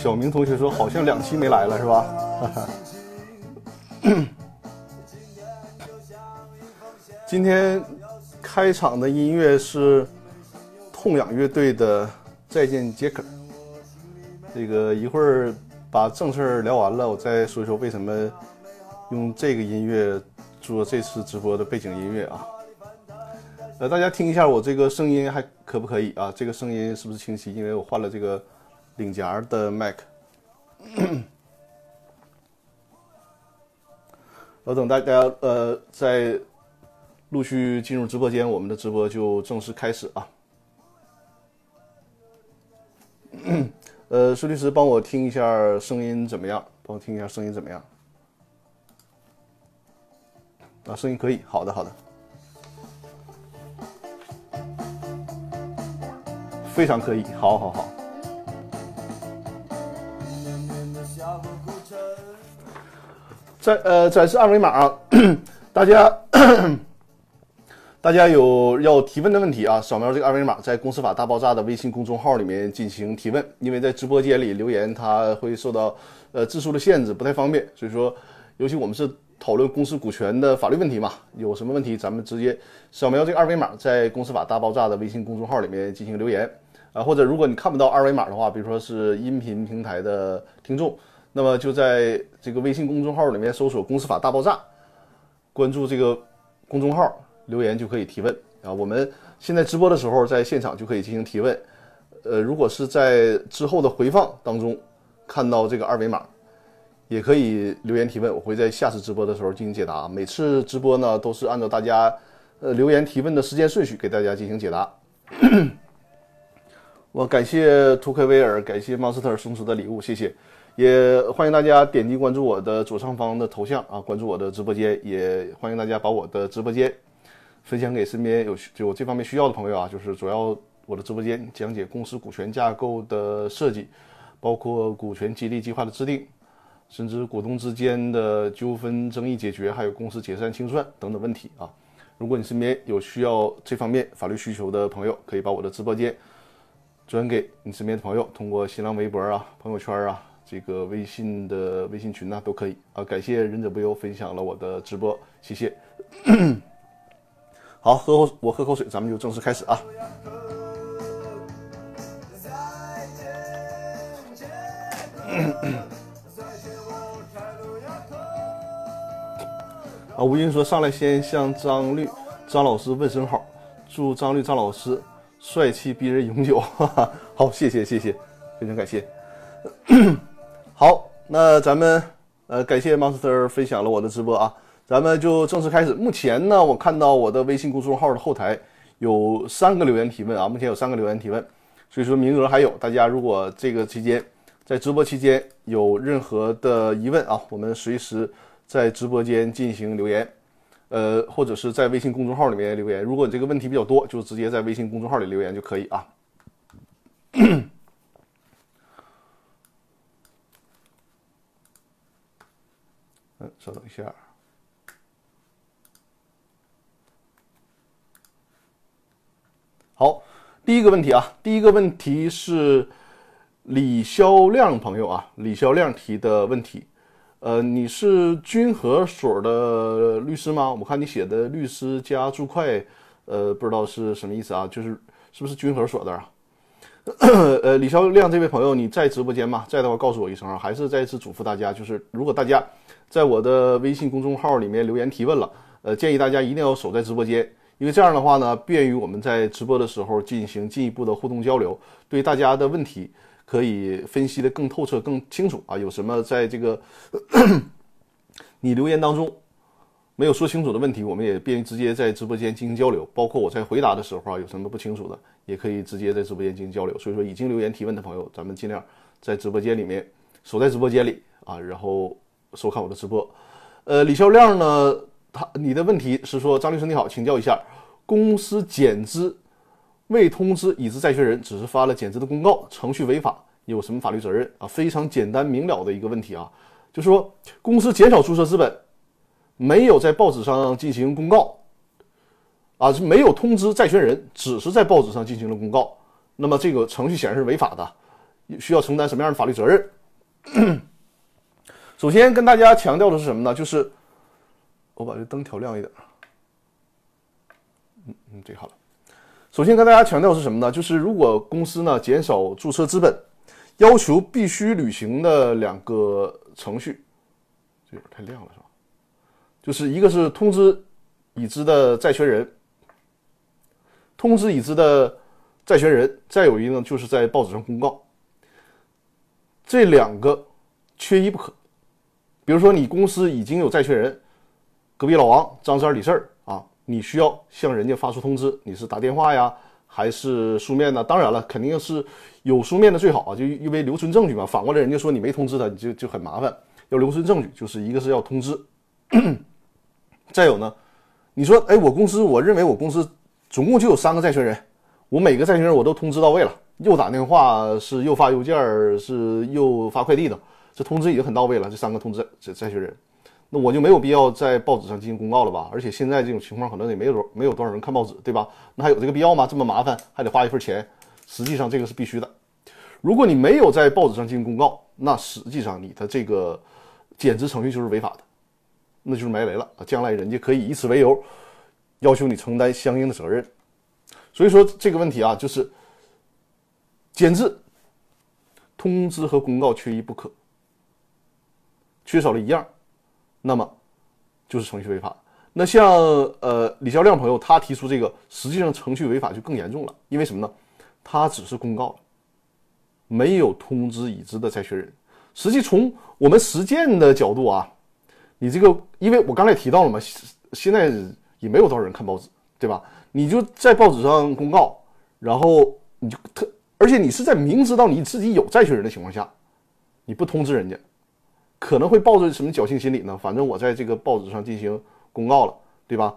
小明同学说好像两期没来了是吧？哈哈。今天开场的音乐是痛仰乐队的《再见杰克》。这个一会儿把正事儿聊完了，我再说一说为什么用这个音乐做这次直播的背景音乐啊。呃，大家听一下我这个声音还可不可以啊？这个声音是不是清晰？因为我换了这个领夹的麦克。我等大家呃在。陆续进入直播间，我们的直播就正式开始啊。呃，苏律师，帮我听一下声音怎么样？帮我听一下声音怎么样？啊，声音可以，好的，好的，非常可以，好好好。在呃展示二维码啊，大家。大家有要提问的问题啊，扫描这个二维码，在“公司法大爆炸”的微信公众号里面进行提问。因为在直播间里留言，它会受到呃字数的限制，不太方便。所以说，尤其我们是讨论公司股权的法律问题嘛，有什么问题咱们直接扫描这个二维码，在“公司法大爆炸”的微信公众号里面进行留言啊。或者如果你看不到二维码的话，比如说是音频平台的听众，那么就在这个微信公众号里面搜索“公司法大爆炸”，关注这个公众号。留言就可以提问啊！我们现在直播的时候，在现场就可以进行提问。呃，如果是在之后的回放当中看到这个二维码，也可以留言提问，我会在下次直播的时候进行解答。每次直播呢，都是按照大家呃留言提问的时间顺序给大家进行解答。我感谢图克威尔，感谢马斯特送出的礼物，谢谢。也欢迎大家点击关注我的左上方的头像啊，关注我的直播间，也欢迎大家把我的直播间。分享给身边有有这方面需要的朋友啊，就是主要我的直播间讲解公司股权架构的设计，包括股权激励计划的制定，甚至股东之间的纠纷争议解决，还有公司解散清算等等问题啊。如果你身边有需要这方面法律需求的朋友，可以把我的直播间转给你身边的朋友，通过新浪微博啊、朋友圈啊、这个微信的微信群呐都可以啊。感谢忍者不忧分享了我的直播，谢谢。好，喝口我喝口水，咱们就正式开始啊！啊，吴英说上来先向张律张老师问声好，祝张律张老师帅气逼人永久。哈哈，好，谢谢谢谢，非常感谢。好，那咱们呃，感谢 Monster 分享了我的直播啊。咱们就正式开始。目前呢，我看到我的微信公众号的后台有三个留言提问啊，目前有三个留言提问，所以说名额还有。大家如果这个期间在直播期间有任何的疑问啊，我们随时在直播间进行留言，呃，或者是在微信公众号里面留言。如果你这个问题比较多，就直接在微信公众号里留言就可以啊。嗯，稍等一下。好，第一个问题啊，第一个问题是李肖亮朋友啊，李肖亮提的问题，呃，你是君和所的律师吗？我看你写的律师加注会，呃，不知道是什么意思啊？就是是不是君和所的啊？呃，李肖亮这位朋友，你在直播间吗？在的话告诉我一声啊。还是再次嘱咐大家，就是如果大家在我的微信公众号里面留言提问了，呃，建议大家一定要守在直播间。因为这样的话呢，便于我们在直播的时候进行进一步的互动交流，对大家的问题可以分析的更透彻、更清楚啊。有什么在这个 你留言当中没有说清楚的问题，我们也便于直接在直播间进行交流。包括我在回答的时候啊，有什么不清楚的，也可以直接在直播间进行交流。所以说，已经留言提问的朋友，咱们尽量在直播间里面守在直播间里啊，然后收看我的直播。呃，李肖亮呢？他，你的问题是说，张律师你好，请教一下，公司减资未通知已知债权人，只是发了减资的公告，程序违法，有什么法律责任啊？非常简单明了的一个问题啊，就是说公司减少注册资本，没有在报纸上进行公告，啊是没有通知债权人，只是在报纸上进行了公告，那么这个程序显然是违法的，需要承担什么样的法律责任？首先跟大家强调的是什么呢？就是我把这灯调亮一点。嗯嗯，这好了。首先跟大家强调是什么呢？就是如果公司呢减少注册资本，要求必须履行的两个程序，这有点太亮了，就是一个是通知已知的债权人，通知已知的债权人，再有一个呢就是在报纸上公告。这两个缺一不可。比如说你公司已经有债权人，隔壁老王、张三、李四啊。你需要向人家发出通知，你是打电话呀，还是书面呢？当然了，肯定是有书面的最好啊，就因为留存证据嘛。反过来，人家说你没通知他，你就就很麻烦，要留存证据。就是一个是要通知，再有呢，你说，哎，我公司，我认为我公司总共就有三个债权人，我每个债权人我都通知到位了，又打电话是又发邮件是又发快递的，这通知已经很到位了。这三个通知债债权人。那我就没有必要在报纸上进行公告了吧？而且现在这种情况可能也没有没有多少人看报纸，对吧？那还有这个必要吗？这么麻烦，还得花一份钱。实际上这个是必须的。如果你没有在报纸上进行公告，那实际上你的这个减资程序就是违法的，那就是埋雷了啊！将来人家可以以此为由要求你承担相应的责任。所以说这个问题啊，就是减资通知和公告缺一不可，缺少了一样。那么，就是程序违法。那像呃李肖亮朋友他提出这个，实际上程序违法就更严重了。因为什么呢？他只是公告，没有通知已知的债权人。实际从我们实践的角度啊，你这个，因为我刚才提到了嘛，现在也没有多少人看报纸，对吧？你就在报纸上公告，然后你就特，而且你是在明知道你自己有债权人的情况下，你不通知人家。可能会抱着什么侥幸心理呢？反正我在这个报纸上进行公告了，对吧？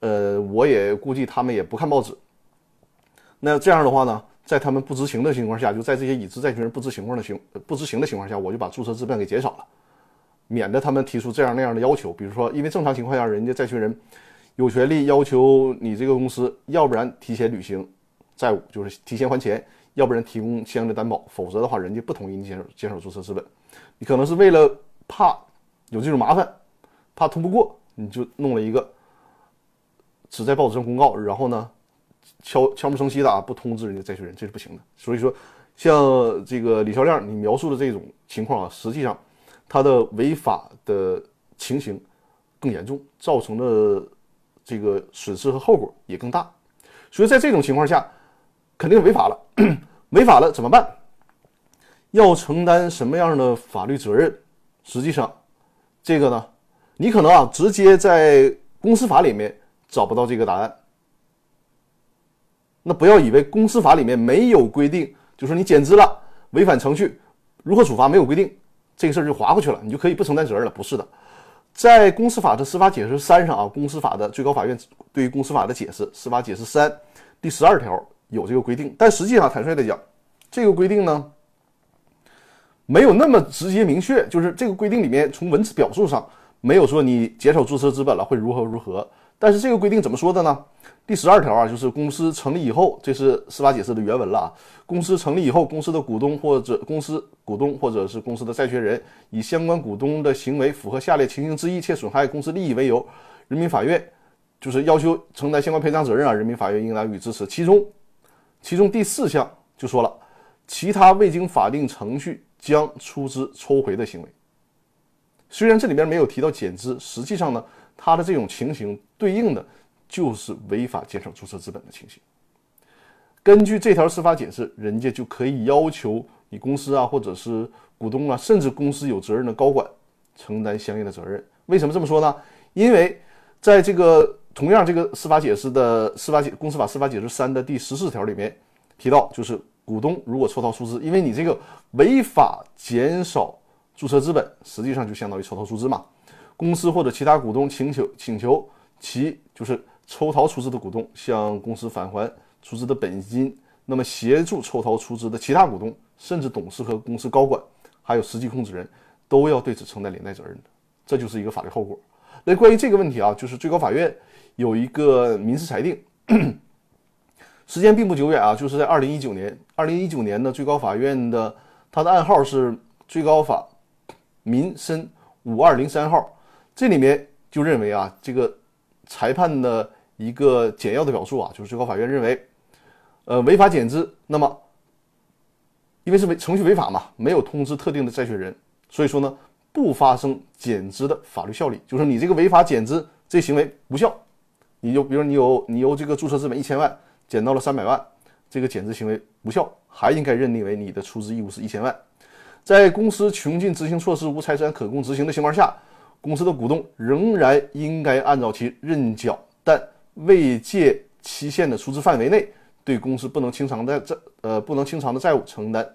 呃，我也估计他们也不看报纸。那这样的话呢，在他们不知情的情况下，就在这些已知债权人不知情况的情不知情的情况下，我就把注册资本给减少了，免得他们提出这样那样的要求。比如说，因为正常情况下，人家债权人有权利要求你这个公司，要不然提前履行债务，就是提前还钱，要不然提供相应的担保，否则的话，人家不同意你减少减少注册资本。你可能是为了怕有这种麻烦，怕通不过，你就弄了一个只在报纸上公告，然后呢，悄悄无声息的啊，不通知人家债权人，这是不行的。所以说，像这个李肖亮你描述的这种情况啊，实际上他的违法的情形更严重，造成的这个损失和后果也更大。所以在这种情况下，肯定违法了，违法了怎么办？要承担什么样的法律责任？实际上，这个呢，你可能啊，直接在公司法里面找不到这个答案。那不要以为公司法里面没有规定，就说你减资了，违反程序如何处罚没有规定，这个事儿就划过去了，你就可以不承担责任了？不是的，在公司法的司法解释三上啊，公司法的最高法院对于公司法的解释，司法解释三第十二条有这个规定，但实际上坦率的讲，这个规定呢。没有那么直接明确，就是这个规定里面从文字表述上没有说你减少注册资本了会如何如何。但是这个规定怎么说的呢？第十二条啊，就是公司成立以后，这是司法解释的原文了啊。公司成立以后，公司的股东或者公司股东或者是公司的债权人以相关股东的行为符合下列情形之一且损害公司利益为由，人民法院就是要求承担相关赔偿责任啊。人民法院应当予以支持。其中，其中第四项就说了，其他未经法定程序。将出资抽回的行为，虽然这里边没有提到减资，实际上呢，它的这种情形对应的就是违法减少注册资本的情形。根据这条司法解释，人家就可以要求你公司啊，或者是股东啊，甚至公司有责任的高管承担相应的责任。为什么这么说呢？因为在这个同样这个司法解释的司法解公司法司法解释三的第十四条里面提到，就是。股东如果抽逃出资，因为你这个违法减少注册资本，实际上就相当于抽逃出资嘛。公司或者其他股东请求请求其就是抽逃出资的股东向公司返还出资的本金，那么协助抽逃出资的其他股东，甚至董事和公司高管，还有实际控制人，都要对此承担连带责任的，这就是一个法律后果。那关于这个问题啊，就是最高法院有一个民事裁定。时间并不久远啊，就是在二零一九年，二零一九年的最高法院的它的暗号是最高法民申五二零三号，这里面就认为啊，这个裁判的一个简要的表述啊，就是最高法院认为，呃，违法减资，那么因为是违程序违法嘛，没有通知特定的债权人，所以说呢，不发生减资的法律效力，就是你这个违法减资这行为无效。你就比如你有你由这个注册资本一千万减到了三百万，这个减资行为无效，还应该认定为你的出资义务是一千万。在公司穷尽执行措施无财产可供执行的情况下，公司的股东仍然应该按照其认缴但未届期限的出资范围内，对公司不能清偿的债呃不能清偿的债务承担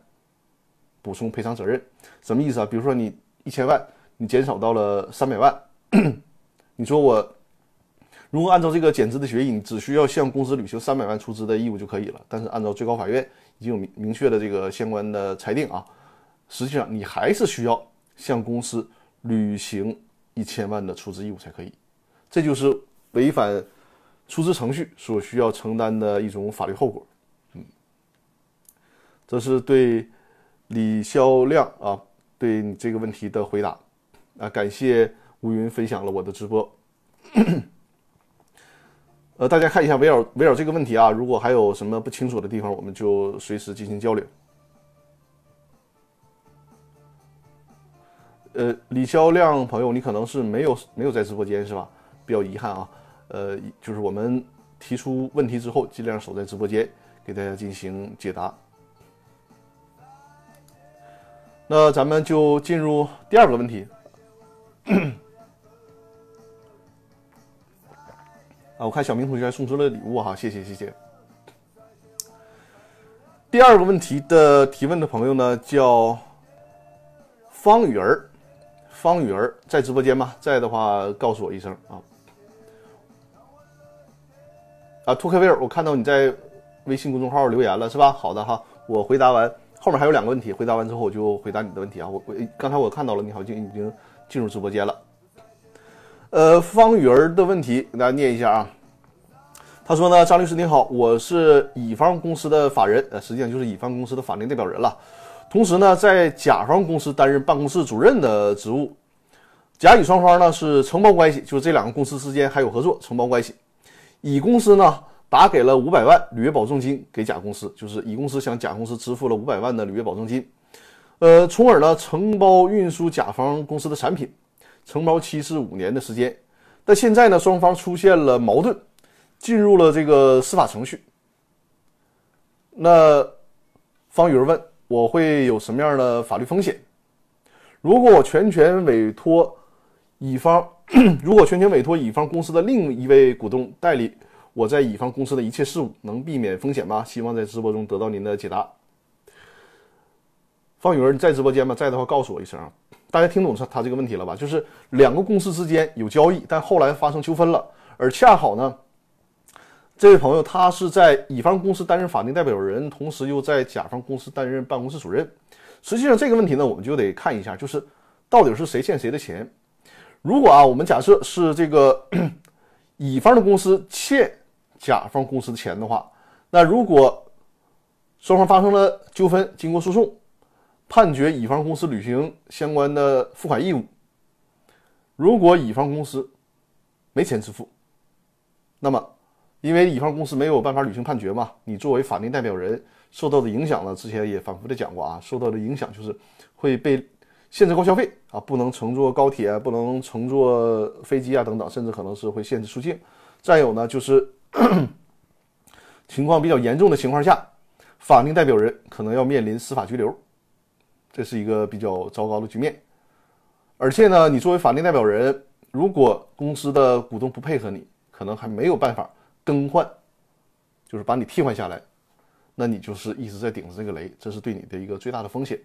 补充赔偿责任。什么意思啊？比如说你一千万，你减少到了三百万，你说我。如果按照这个减资的协议，你只需要向公司履行三百万出资的义务就可以了。但是按照最高法院已经有明明确的这个相关的裁定啊，实际上你还是需要向公司履行一千万的出资义务才可以。这就是违反出资程序所需要承担的一种法律后果。嗯，这是对李肖亮啊对你这个问题的回答啊，感谢乌云分享了我的直播。呃，大家看一下围绕围绕这个问题啊，如果还有什么不清楚的地方，我们就随时进行交流。呃，李肖亮朋友，你可能是没有没有在直播间是吧？比较遗憾啊。呃，就是我们提出问题之后，尽量守在直播间给大家进行解答。那咱们就进入第二个问题。啊，我看小明同学还送出了礼物哈，谢谢谢谢。第二个问题的提问的朋友呢叫方雨儿，方雨儿在直播间吗？在的话告诉我一声啊。啊，托克维尔，我看到你在微信公众号留言了是吧？好的哈，我回答完，后面还有两个问题，回答完之后我就回答你的问题啊。我我刚才我看到了，你好像已经进入直播间了。呃，方雨儿的问题，给大家念一下啊。他说呢，张律师您好，我是乙方公司的法人，呃，实际上就是乙方公司的法定代表人了。同时呢，在甲方公司担任办公室主任的职务。甲乙双方呢是承包关系，就是这两个公司之间还有合作承包关系。乙公司呢打给了五百万履约保证金给甲公司，就是乙公司向甲公司支付了五百万的履约保证金，呃，从而呢承包运输甲方公司的产品。承包期是五年的时间，但现在呢，双方出现了矛盾，进入了这个司法程序。那方宇问：“我会有什么样的法律风险？如果我全权委托乙方，如果全权委托乙方公司的另一位股东代理我在乙方公司的一切事务，能避免风险吗？”希望在直播中得到您的解答。方雨儿，你在直播间吗？在的话，告诉我一声啊。大家听懂他他这个问题了吧？就是两个公司之间有交易，但后来发生纠纷了，而恰好呢，这位朋友他是在乙方公司担任法定代表人，同时又在甲方公司担任办公室主任。实际上这个问题呢，我们就得看一下，就是到底是谁欠谁的钱。如果啊，我们假设是这个 乙方的公司欠甲方公司的钱的话，那如果双方发生了纠纷，经过诉讼。判决乙方公司履行相关的付款义务。如果乙方公司没钱支付，那么因为乙方公司没有办法履行判决嘛，你作为法定代表人受到的影响呢？之前也反复的讲过啊，受到的影响就是会被限制高消费啊，不能乘坐高铁，不能乘坐飞机啊等等，甚至可能是会限制出境。再有呢，就是 情况比较严重的情况下，法定代表人可能要面临司法拘留。这是一个比较糟糕的局面，而且呢，你作为法定代表人，如果公司的股东不配合你，可能还没有办法更换，就是把你替换下来，那你就是一直在顶着这个雷，这是对你的一个最大的风险。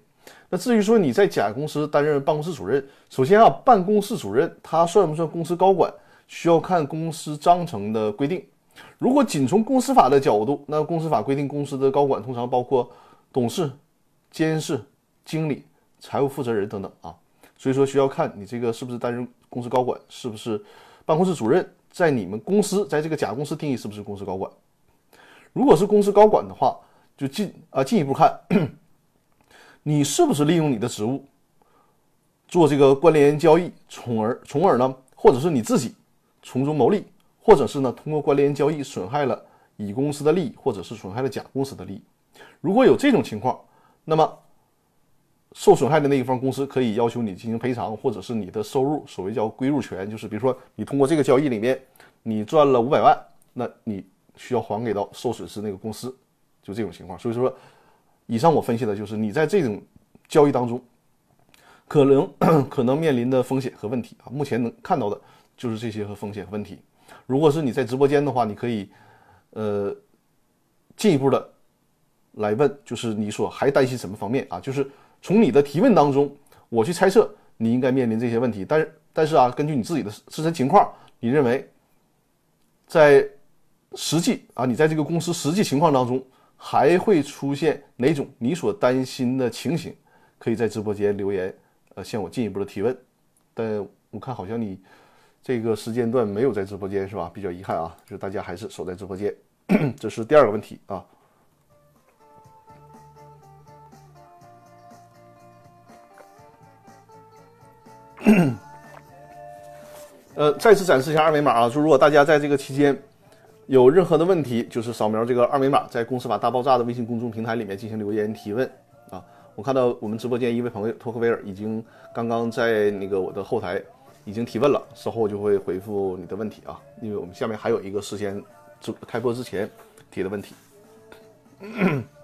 那至于说你在甲公司担任办公室主任，首先啊，办公室主任他算不算公司高管，需要看公司章程的规定。如果仅从公司法的角度，那公司法规定公司的高管通常包括董事、监事。经理、财务负责人等等啊，所以说需要看你这个是不是担任公司高管，是不是办公室主任，在你们公司，在这个甲公司定义是不是公司高管？如果是公司高管的话，就进啊进一步看，你是不是利用你的职务做这个关联交易，从而从而呢，或者是你自己从中牟利，或者是呢通过关联交易损害了乙公司的利益，或者是损害了甲公司的利益。如果有这种情况，那么受损害的那一方公司可以要求你进行赔偿，或者是你的收入，所谓叫归入权，就是比如说你通过这个交易里面你赚了五百万，那你需要还给到受损失那个公司，就这种情况。所以说，以上我分析的就是你在这种交易当中可能 可能面临的风险和问题啊。目前能看到的就是这些和风险问题。如果是你在直播间的话，你可以呃进一步的来问，就是你所还担心什么方面啊？就是从你的提问当中，我去猜测你应该面临这些问题，但是但是啊，根据你自己的自身情况，你认为在实际啊，你在这个公司实际情况当中还会出现哪种你所担心的情形？可以在直播间留言，呃，向我进一步的提问。但我看好像你这个时间段没有在直播间是吧？比较遗憾啊，就是大家还是守在直播间。这是第二个问题啊。呃，再次展示一下二维码啊！就如果大家在这个期间有任何的问题，就是扫描这个二维码，在“公司法大爆炸”的微信公众平台里面进行留言提问啊！我看到我们直播间一位朋友托克维尔已经刚刚在那个我的后台已经提问了，稍后就会回复你的问题啊！因为我们下面还有一个事先就开播之前提的问题。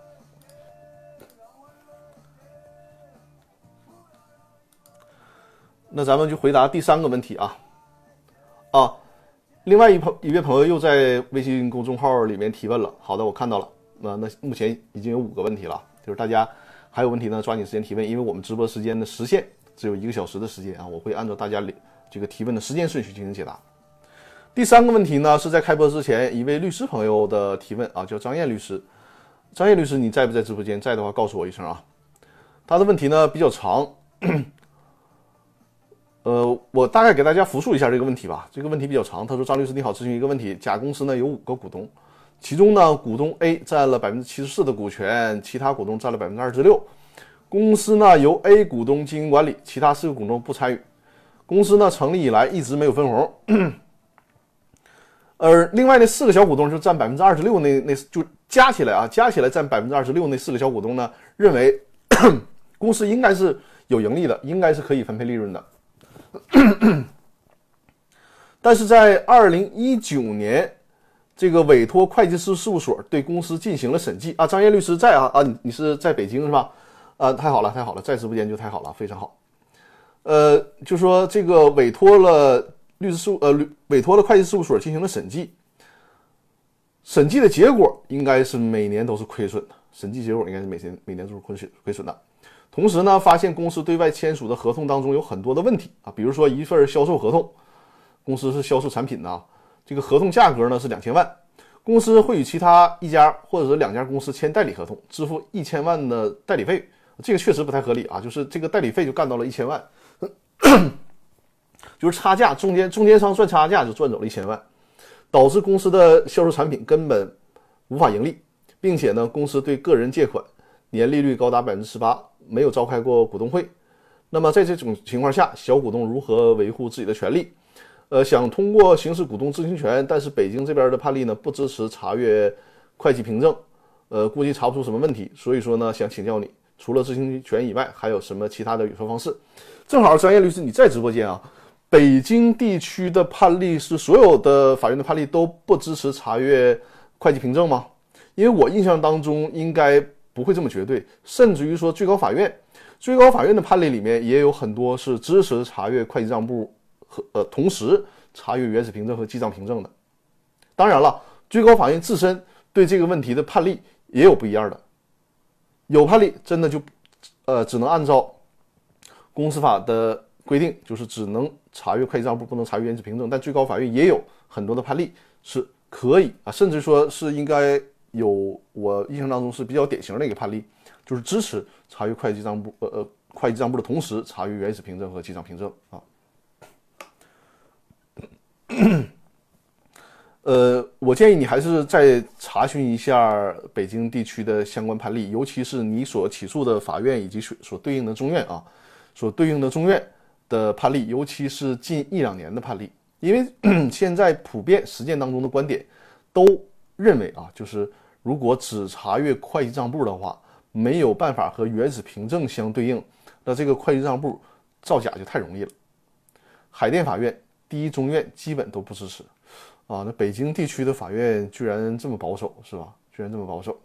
那咱们就回答第三个问题啊，啊，另外一朋一位朋友又在微信公众号里面提问了。好的，我看到了。那那目前已经有五个问题了，就是大家还有问题呢，抓紧时间提问，因为我们直播时间的时限只有一个小时的时间啊，我会按照大家这个提问的时间顺序进行解答。第三个问题呢，是在开播之前一位律师朋友的提问啊，叫张燕律师。张燕律师，你在不在直播间？在的话，告诉我一声啊。他的问题呢比较长。呃，我大概给大家复述一下这个问题吧。这个问题比较长。他说：“张律师你好，咨询一个问题。甲公司呢有五个股东，其中呢股东 A 占了百分之七十四的股权，其他股东占了百分之二十六。公司呢由 A 股东经营管理，其他四个股东不参与。公司呢成立以来一直没有分红。而另外那四个小股东就占百分之二十六，那那就加起来啊，加起来占百分之二十六。那四个小股东呢认为 公司应该是有盈利的，应该是可以分配利润的。” 但是在二零一九年，这个委托会计师事务所对公司进行了审计啊。张燕律师在啊啊，你你是在北京是吧？啊，太好了，太好了，在直播间就太好了，非常好。呃，就说这个委托了律师事务呃委托了会计事务所进行了审计，审计的结果应该是每年都是亏损的，审计结果应该是每年每年都是亏损亏损的。同时呢，发现公司对外签署的合同当中有很多的问题啊，比如说一份销售合同，公司是销售产品的，这个合同价格呢是两千万，公司会与其他一家或者是两家公司签代理合同，支付一千万的代理费，这个确实不太合理啊，就是这个代理费就干到了一千万，就是差价，中间中间商赚差价就赚走了一千万，导致公司的销售产品根本无法盈利，并且呢，公司对个人借款年利率高达百分之十八。没有召开过股东会，那么在这种情况下，小股东如何维护自己的权利？呃，想通过行使股东知情权，但是北京这边的判例呢不支持查阅会计凭证，呃，估计查不出什么问题。所以说呢，想请教你，除了知情权以外，还有什么其他的语说方式？正好专业律师你在直播间啊，北京地区的判例是所有的法院的判例都不支持查阅会计凭证吗？因为我印象当中应该。不会这么绝对，甚至于说最高法院，最高法院的判例里面也有很多是支持查阅会计账簿和呃同时查阅原始凭证和记账凭证的。当然了，最高法院自身对这个问题的判例也有不一样的，有判例真的就呃只能按照公司法的规定，就是只能查阅会计账簿，不能查阅原始凭证。但最高法院也有很多的判例是可以啊，甚至说是应该。有我印象当中是比较典型的一个判例，就是支持查阅会计账簿，呃呃，会计账簿的同时查阅原始凭证和记账凭证啊。呃，我建议你还是再查询一下北京地区的相关判例，尤其是你所起诉的法院以及所所对应的中院啊，所对应的中院的判例，尤其是近一两年的判例，因为 现在普遍实践当中的观点都认为啊，就是如果只查阅会计账簿的话，没有办法和原始凭证相对应，那这个会计账簿造假就太容易了。海淀法院、第一中院基本都不支持。啊，那北京地区的法院居然这么保守，是吧？居然这么保守，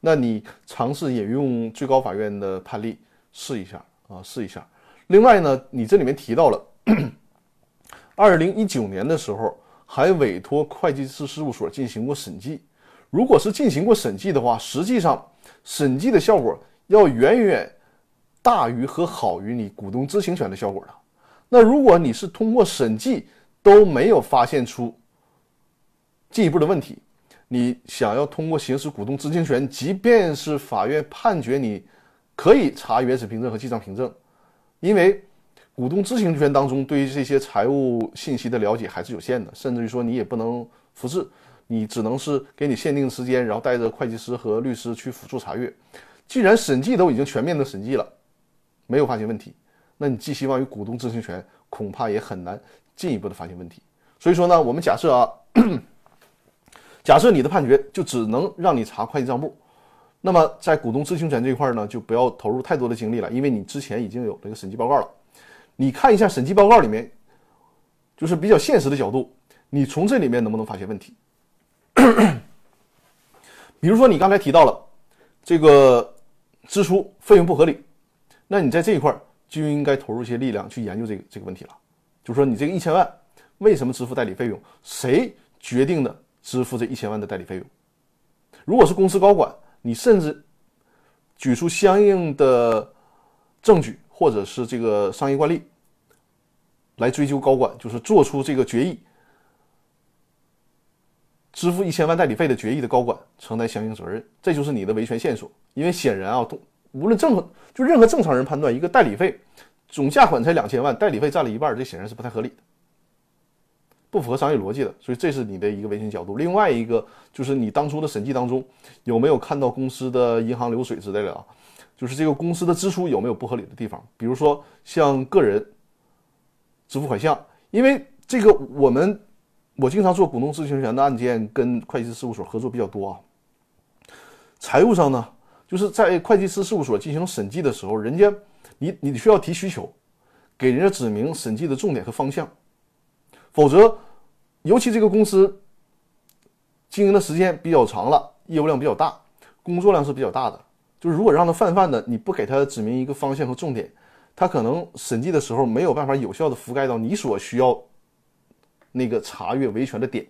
那你尝试引用最高法院的判例试一下啊，试一下。另外呢，你这里面提到了，二零一九年的时候还委托会计师事务所进行过审计。如果是进行过审计的话，实际上审计的效果要远远大于和好于你股东知情权的效果的。那如果你是通过审计都没有发现出，进一步的问题，你想要通过行使股东知情权，即便是法院判决你可以查原始凭证和记账凭证，因为股东知情权当中对于这些财务信息的了解还是有限的，甚至于说你也不能复制，你只能是给你限定时间，然后带着会计师和律师去辅助查阅。既然审计都已经全面的审计了，没有发现问题，那你寄希望于股东知情权，恐怕也很难进一步的发现问题。所以说呢，我们假设啊。假设你的判决就只能让你查会计账簿，那么在股东知情权这一块呢，就不要投入太多的精力了，因为你之前已经有这个审计报告了。你看一下审计报告里面，就是比较现实的角度，你从这里面能不能发现问题？比如说你刚才提到了这个支出费用不合理，那你在这一块就应该投入一些力量去研究这个这个问题了。就是说你这个一千万为什么支付代理费用？谁决定的？支付这一千万的代理费用，如果是公司高管，你甚至举出相应的证据或者是这个商业惯例来追究高管，就是做出这个决议，支付一千万代理费的决议的高管承担相应责任，这就是你的维权线索。因为显然啊，无论正就任何正常人判断，一个代理费总价款才两千万，代理费占了一半，这显然是不太合理的。不符合商业逻辑的，所以这是你的一个维权角度。另外一个就是你当初的审计当中有没有看到公司的银行流水之类的啊？就是这个公司的支出有没有不合理的地方？比如说像个人支付款项，因为这个我们我经常做股东知情权的案件，跟会计师事务所合作比较多啊。财务上呢，就是在会计师事务所进行审计的时候，人家你你需要提需求，给人家指明审计的重点和方向。否则，尤其这个公司经营的时间比较长了，业务量比较大，工作量是比较大的。就是如果让他泛泛的，你不给他指明一个方向和重点，他可能审计的时候没有办法有效的覆盖到你所需要那个查阅维权的点。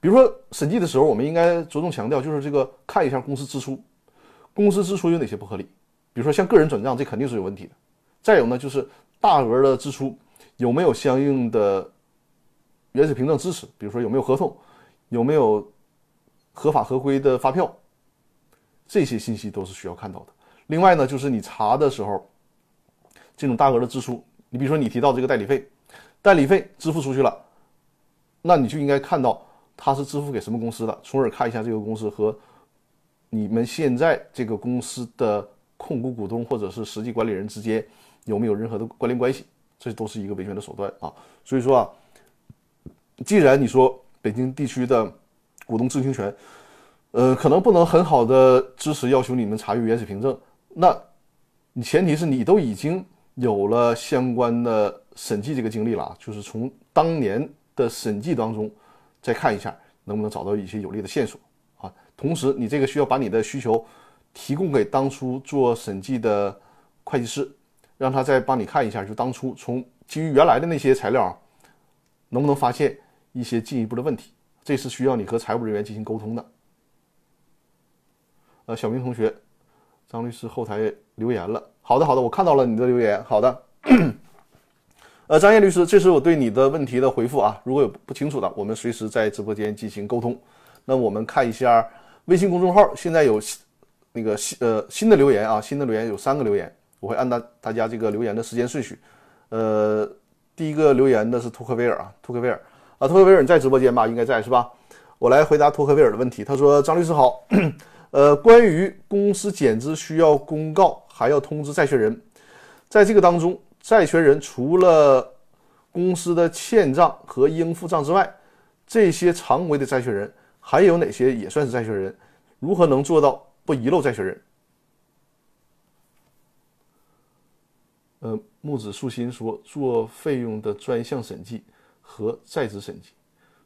比如说审计的时候，我们应该着重强调，就是这个看一下公司支出，公司支出有哪些不合理。比如说像个人转账，这肯定是有问题的。再有呢，就是大额的支出有没有相应的。原始凭证支持，比如说有没有合同，有没有合法合规的发票，这些信息都是需要看到的。另外呢，就是你查的时候，这种大额的支出，你比如说你提到这个代理费，代理费支付出去了，那你就应该看到他是支付给什么公司的，从而看一下这个公司和你们现在这个公司的控股股东或者是实际管理人之间有没有任何的关联关系，这都是一个维权的手段啊。所以说啊。既然你说北京地区的股东知情权，呃，可能不能很好的支持要求你们查阅原始凭证，那你前提是你都已经有了相关的审计这个经历了，就是从当年的审计当中再看一下能不能找到一些有利的线索啊。同时，你这个需要把你的需求提供给当初做审计的会计师，让他再帮你看一下，就当初从基于原来的那些材料，能不能发现。一些进一步的问题，这是需要你和财务人员进行沟通的。呃，小明同学，张律师后台留言了。好的，好的，我看到了你的留言。好的，呃，张燕律师，这是我对你的问题的回复啊。如果有不清楚的，我们随时在直播间进行沟通。那我们看一下微信公众号，现在有那个新呃新的留言啊，新的留言有三个留言，我会按大大家这个留言的时间顺序。呃，第一个留言的是托克维尔啊，托克维尔。啊，托克维尔，你在直播间吧？应该在是吧？我来回答托克维尔的问题。他说：“张律师好，呃，关于公司减资需要公告，还要通知债权人，在这个当中，债权人除了公司的欠账和应付账之外，这些常规的债权人还有哪些也算是债权人？如何能做到不遗漏债权人？”呃，木子树心说做费用的专项审计和在职审计，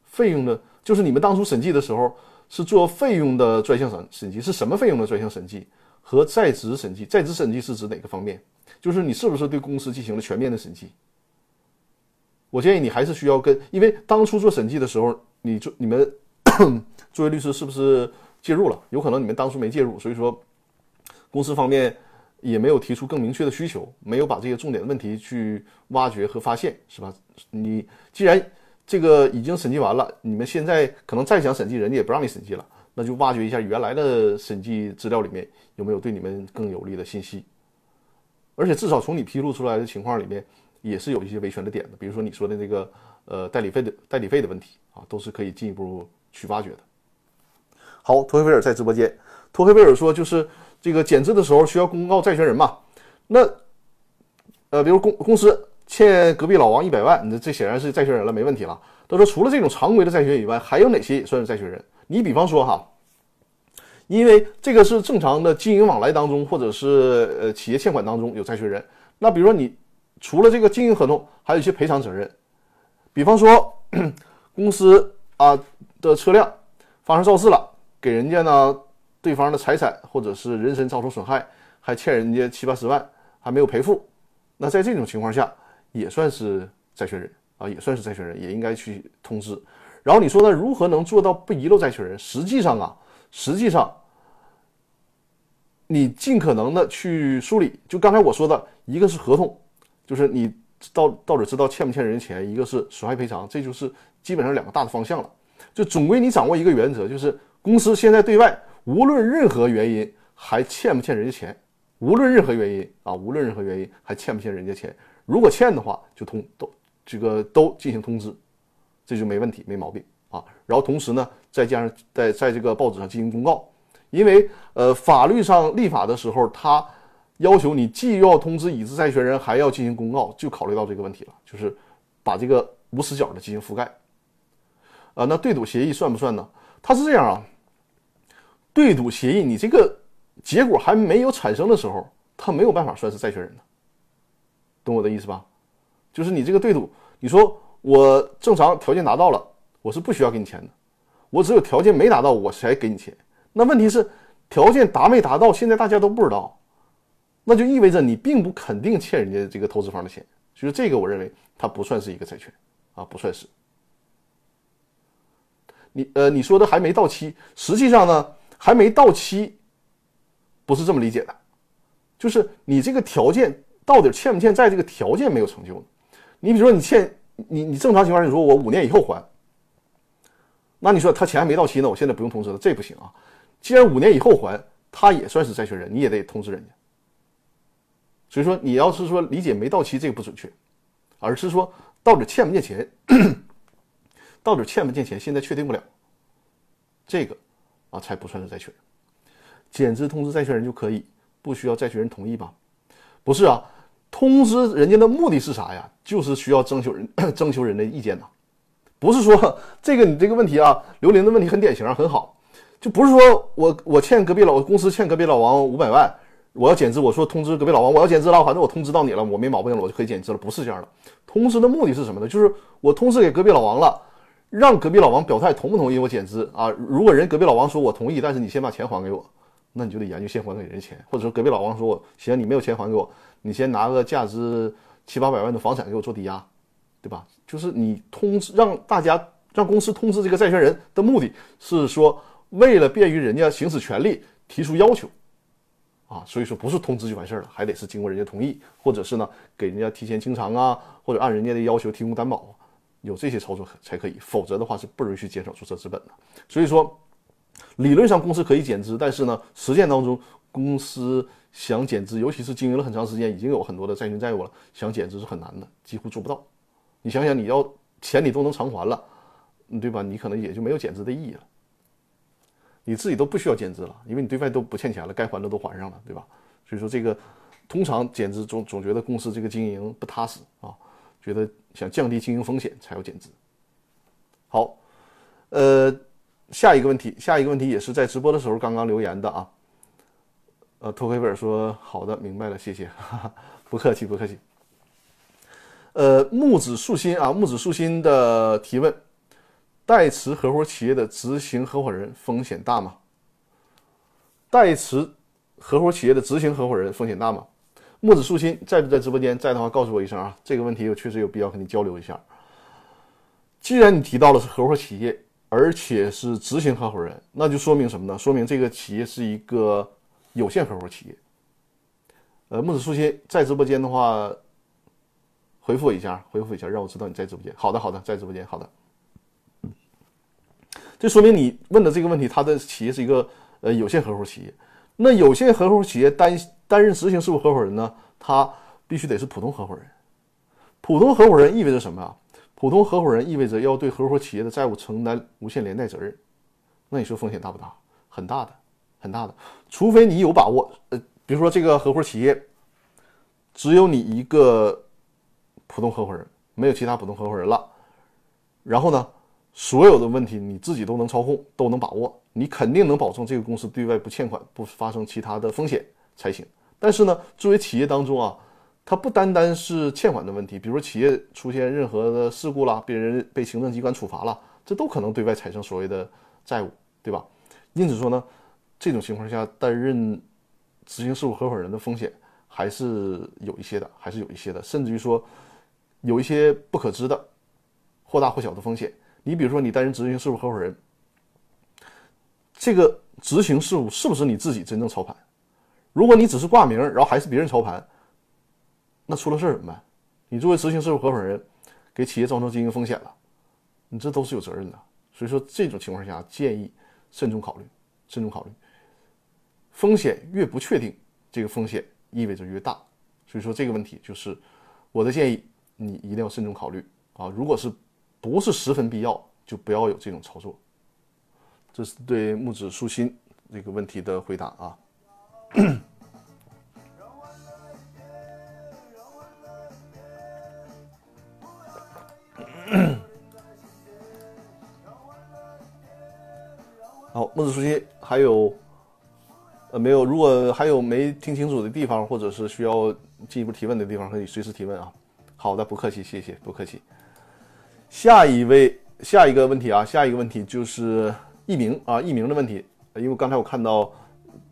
费用的，就是你们当初审计的时候是做费用的专项审审计，是什么费用的专项审计和在职审计？在职审计是指哪个方面？就是你是不是对公司进行了全面的审计？我建议你还是需要跟，因为当初做审计的时候，你做你们 作为律师是不是介入了？有可能你们当初没介入，所以说公司方面。也没有提出更明确的需求，没有把这些重点的问题去挖掘和发现，是吧？你既然这个已经审计完了，你们现在可能再想审计，人家也不让你审计了，那就挖掘一下原来的审计资料里面有没有对你们更有利的信息。而且至少从你披露出来的情况里面，也是有一些维权的点的，比如说你说的那个呃代理费的代理费的问题啊，都是可以进一步去挖掘的。好，托黑威尔在直播间，托黑威尔说就是。这个减资的时候需要公告债权人嘛？那，呃，比如公公司欠隔壁老王一百万，那这显然是债权人了，没问题了。他说，除了这种常规的债权以外，还有哪些也算是债权人？你比方说哈，因为这个是正常的经营往来当中，或者是呃企业欠款当中有债权人。那比如说你除了这个经营合同，还有一些赔偿责任，比方说公司啊的车辆发生肇事了，给人家呢。对方的财产或者是人身遭受损害，还欠人家七八十万，还没有赔付，那在这种情况下也算是债权人啊，也算是债权人，也应该去通知。然后你说呢？如何能做到不遗漏债权人？实际上啊，实际上你尽可能的去梳理。就刚才我说的，一个是合同，就是你到到底知道欠不欠人钱；一个是损害赔偿，这就是基本上两个大的方向了。就总归你掌握一个原则，就是公司现在对外。无论任何原因还欠不欠人家钱，无论任何原因啊，无论任何原因还欠不欠人家钱，如果欠的话，就通都这个都进行通知，这就没问题，没毛病啊。然后同时呢，再加上在在这个报纸上进行公告，因为呃法律上立法的时候，他要求你既要通知已知债权人，还要进行公告，就考虑到这个问题了，就是把这个无死角的进行覆盖。啊，那对赌协议算不算呢？它是这样啊。对赌协议，你这个结果还没有产生的时候，他没有办法算是债权人的，懂我的意思吧？就是你这个对赌，你说我正常条件达到了，我是不需要给你钱的，我只有条件没达到，我才给你钱。那问题是条件达没达到，现在大家都不知道，那就意味着你并不肯定欠人家这个投资方的钱，所以这个我认为它不算是一个债权啊，不算是。你呃，你说的还没到期，实际上呢？还没到期，不是这么理解的，就是你这个条件到底欠不欠债，这个条件没有成就。你比如说你欠你你正常情况下你说我五年以后还，那你说他钱还没到期呢，我现在不用通知了，这不行啊。既然五年以后还，他也算是债权人，你也得通知人家。所以说你要是说理解没到期这个不准确，而是说到底欠不欠钱，到底欠不欠钱，现在确定不了这个。啊，才不算是债权人，减资通知债权人就可以，不需要债权人同意吧？不是啊，通知人家的目的是啥呀？就是需要征求人 征求人的意见呐。不是说 这个你这个问题啊，刘玲的问题很典型，很好，就不是说我我欠隔壁老公司欠隔壁老王五百万，我要减资，我说通知隔壁老王我要减资了，反正我通知到你了，我没毛病了，我就可以减资了，不是这样的。通知的目的是什么呢？就是我通知给隔壁老王了。让隔壁老王表态同不同意我减资啊？如果人隔壁老王说我同意，但是你先把钱还给我，那你就得研究先还给人家钱，或者说隔壁老王说我行，你没有钱还给我，你先拿个价值七八百万的房产给我做抵押，对吧？就是你通知让大家让公司通知这个债权人的目的是说，为了便于人家行使权利提出要求啊，所以说不是通知就完事儿了，还得是经过人家同意，或者是呢给人家提前清偿啊，或者按人家的要求提供担保。有这些操作才可以，否则的话是不允许减少注册资本的。所以说，理论上公司可以减资，但是呢，实践当中公司想减资，尤其是经营了很长时间，已经有很多的债权债务了，想减资是很难的，几乎做不到。你想想，你要钱你都能偿还了，对吧？你可能也就没有减资的意义了。你自己都不需要减资了，因为你对外都不欠钱了，该还的都还上了，对吧？所以说这个通常减资总总觉得公司这个经营不踏实啊，觉得想降低经营风险才要减资。好，呃，下一个问题，下一个问题也是在直播的时候刚刚留言的啊。呃，托黑本说好的，明白了，谢谢，不客气不客气。呃，木子树心啊，木子树心的提问。代持合伙企业的执行合伙人风险大吗？代持合伙企业的执行合伙人风险大吗？木子树心在不在直播间？在的话告诉我一声啊，这个问题我确实有必要和你交流一下。既然你提到了是合伙企业，而且是执行合伙人，那就说明什么呢？说明这个企业是一个有限合伙企业。呃，木子树心在直播间的话，回复我一下，回复一下，让我知道你在直播间。好的，好的，在直播间，好的。这说明你问的这个问题，他的企业是一个呃有限合伙企业。那有限合伙企业担担任执行事务合伙人呢，他必须得是普通合伙人。普通合伙人意味着什么啊？普通合伙人意味着要对合伙企业的债务承担无限连带责任。那你说风险大不大？很大的，很大的。除非你有把握，呃，比如说这个合伙企业只有你一个普通合伙人，没有其他普通合伙人了，然后呢？所有的问题你自己都能操控，都能把握，你肯定能保证这个公司对外不欠款，不发生其他的风险才行。但是呢，作为企业当中啊，它不单单是欠款的问题，比如说企业出现任何的事故了，别人被行政机关处罚了，这都可能对外产生所谓的债务，对吧？因此说呢，这种情况下担任执行事务合伙人的风险还是有一些的，还是有一些的，甚至于说有一些不可知的或大或小的风险。你比如说，你担任执行事务合伙人，这个执行事务是不是你自己真正操盘？如果你只是挂名，然后还是别人操盘，那出了事怎么办？你作为执行事务合伙人，给企业造成经营风险了，你这都是有责任的。所以说，这种情况下建议慎重考虑，慎重考虑。风险越不确定，这个风险意味着越大。所以说，这个问题就是我的建议，你一定要慎重考虑啊！如果是不是十分必要，就不要有这种操作。这是对木子树心这个问题的回答啊。好，木子树心还有呃没有？如果还有没听清楚的地方，或者是需要进一步提问的地方，可以随时提问啊。好的，不客气，谢谢，不客气。下一位，下一个问题啊，下一个问题就是艺名啊，艺名的问题。因为刚才我看到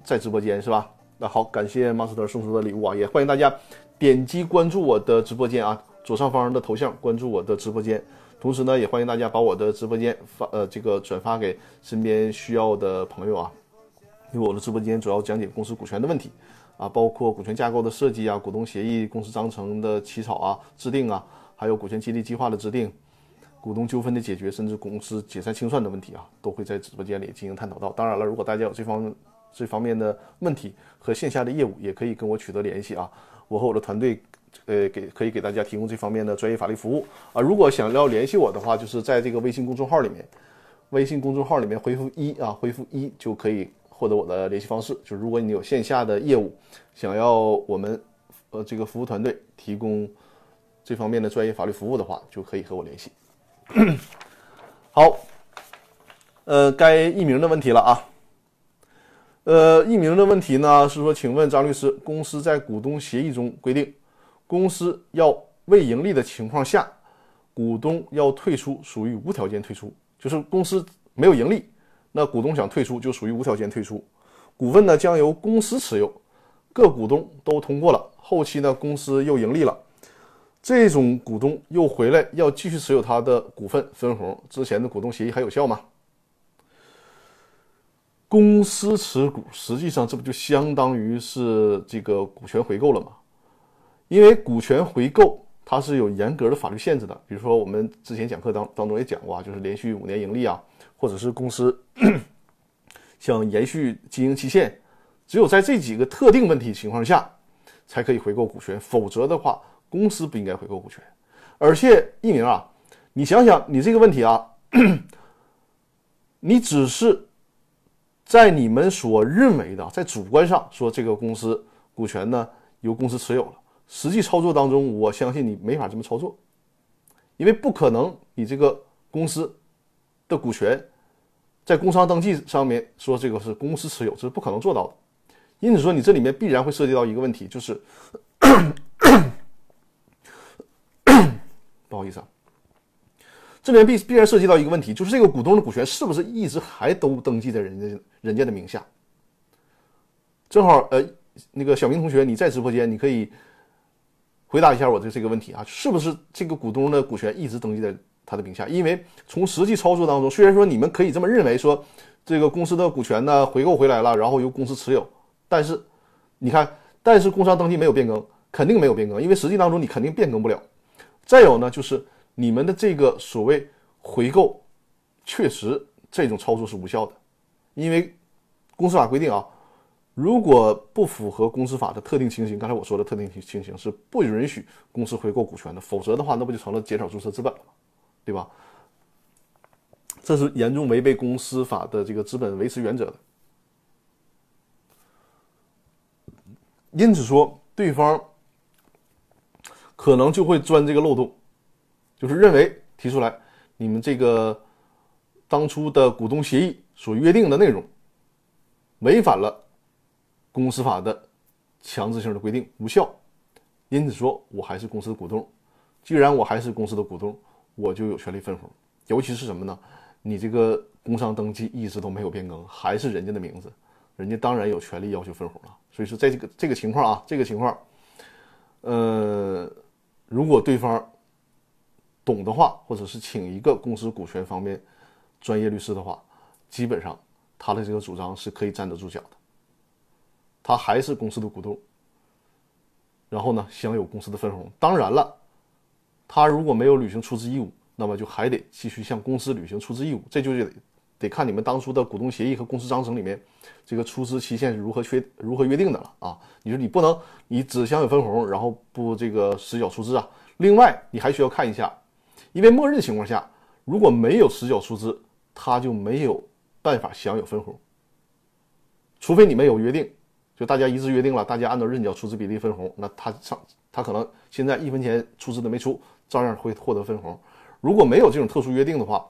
在直播间是吧？那好，感谢 master 送出的礼物啊，也欢迎大家点击关注我的直播间啊，左上方的头像关注我的直播间。同时呢，也欢迎大家把我的直播间发呃这个转发给身边需要的朋友啊。因为我的直播间主要讲解公司股权的问题啊，包括股权架构的设计啊、股东协议、公司章程的起草啊、制定啊，还有股权激励计划的制定。股东纠纷的解决，甚至公司解散清算的问题啊，都会在直播间里进行探讨到。当然了，如果大家有这方这方面的问题和线下的业务，也可以跟我取得联系啊。我和我的团队，呃，给可以给大家提供这方面的专业法律服务啊。如果想要联系我的话，就是在这个微信公众号里面，微信公众号里面回复一啊，回复一就可以获得我的联系方式。就是如果你有线下的业务，想要我们呃这个服务团队提供这方面的专业法律服务的话，就可以和我联系。好，呃，该艺名的问题了啊。呃，艺名的问题呢是说，请问张律师，公司在股东协议中规定，公司要未盈利的情况下，股东要退出，属于无条件退出，就是公司没有盈利，那股东想退出就属于无条件退出，股份呢将由公司持有，各股东都通过了，后期呢公司又盈利了。这种股东又回来要继续持有他的股份分红，之前的股东协议还有效吗？公司持股，实际上这不就相当于是这个股权回购了吗？因为股权回购它是有严格的法律限制的，比如说我们之前讲课当当中也讲过啊，就是连续五年盈利啊，或者是公司想延续经营期限，只有在这几个特定问题情况下才可以回购股权，否则的话。公司不应该回购股权，而且一鸣啊，你想想，你这个问题啊，你只是在你们所认为的，在主观上说这个公司股权呢由公司持有了，实际操作当中，我相信你没法这么操作，因为不可能你这个公司的股权在工商登记上面说这个是公司持有，这是不可能做到的。因此说，你这里面必然会涉及到一个问题，就是 不好意思啊。这里面必必然涉及到一个问题，就是这个股东的股权是不是一直还都登记在人家人家的名下？正好，呃，那个小明同学，你在直播间，你可以回答一下我的这个问题啊，是不是这个股东的股权一直登记在他的名下？因为从实际操作当中，虽然说你们可以这么认为，说这个公司的股权呢回购回来了，然后由公司持有，但是你看，但是工商登记没有变更，肯定没有变更，因为实际当中你肯定变更不了。再有呢，就是。你们的这个所谓回购，确实这种操作是无效的，因为公司法规定啊，如果不符合公司法的特定情形，刚才我说的特定情情形是不允许公司回购股权的，否则的话，那不就成了减少注册资本了吗？对吧？这是严重违背公司法的这个资本维持原则的。因此说，对方可能就会钻这个漏洞。就是认为提出来，你们这个当初的股东协议所约定的内容违反了公司法的强制性的规定，无效。因此说，我还是公司的股东。既然我还是公司的股东，我就有权利分红。尤其是什么呢？你这个工商登记一直都没有变更，还是人家的名字，人家当然有权利要求分红了。所以说，在这个这个情况啊，这个情况，呃，如果对方。懂的话，或者是请一个公司股权方面专业律师的话，基本上他的这个主张是可以站得住脚的。他还是公司的股东，然后呢享有公司的分红。当然了，他如果没有履行出资义务，那么就还得继续向公司履行出资义务。这就得得看你们当初的股东协议和公司章程里面这个出资期限是如何确如何约定的了啊。你说你不能你只享有分红，然后不这个实缴出资啊。另外你还需要看一下。因为默认情况下，如果没有实缴出资，他就没有办法享有分红。除非你们有约定，就大家一致约定了，大家按照认缴出资比例分红，那他上他可能现在一分钱出资都没出，照样会获得分红。如果没有这种特殊约定的话，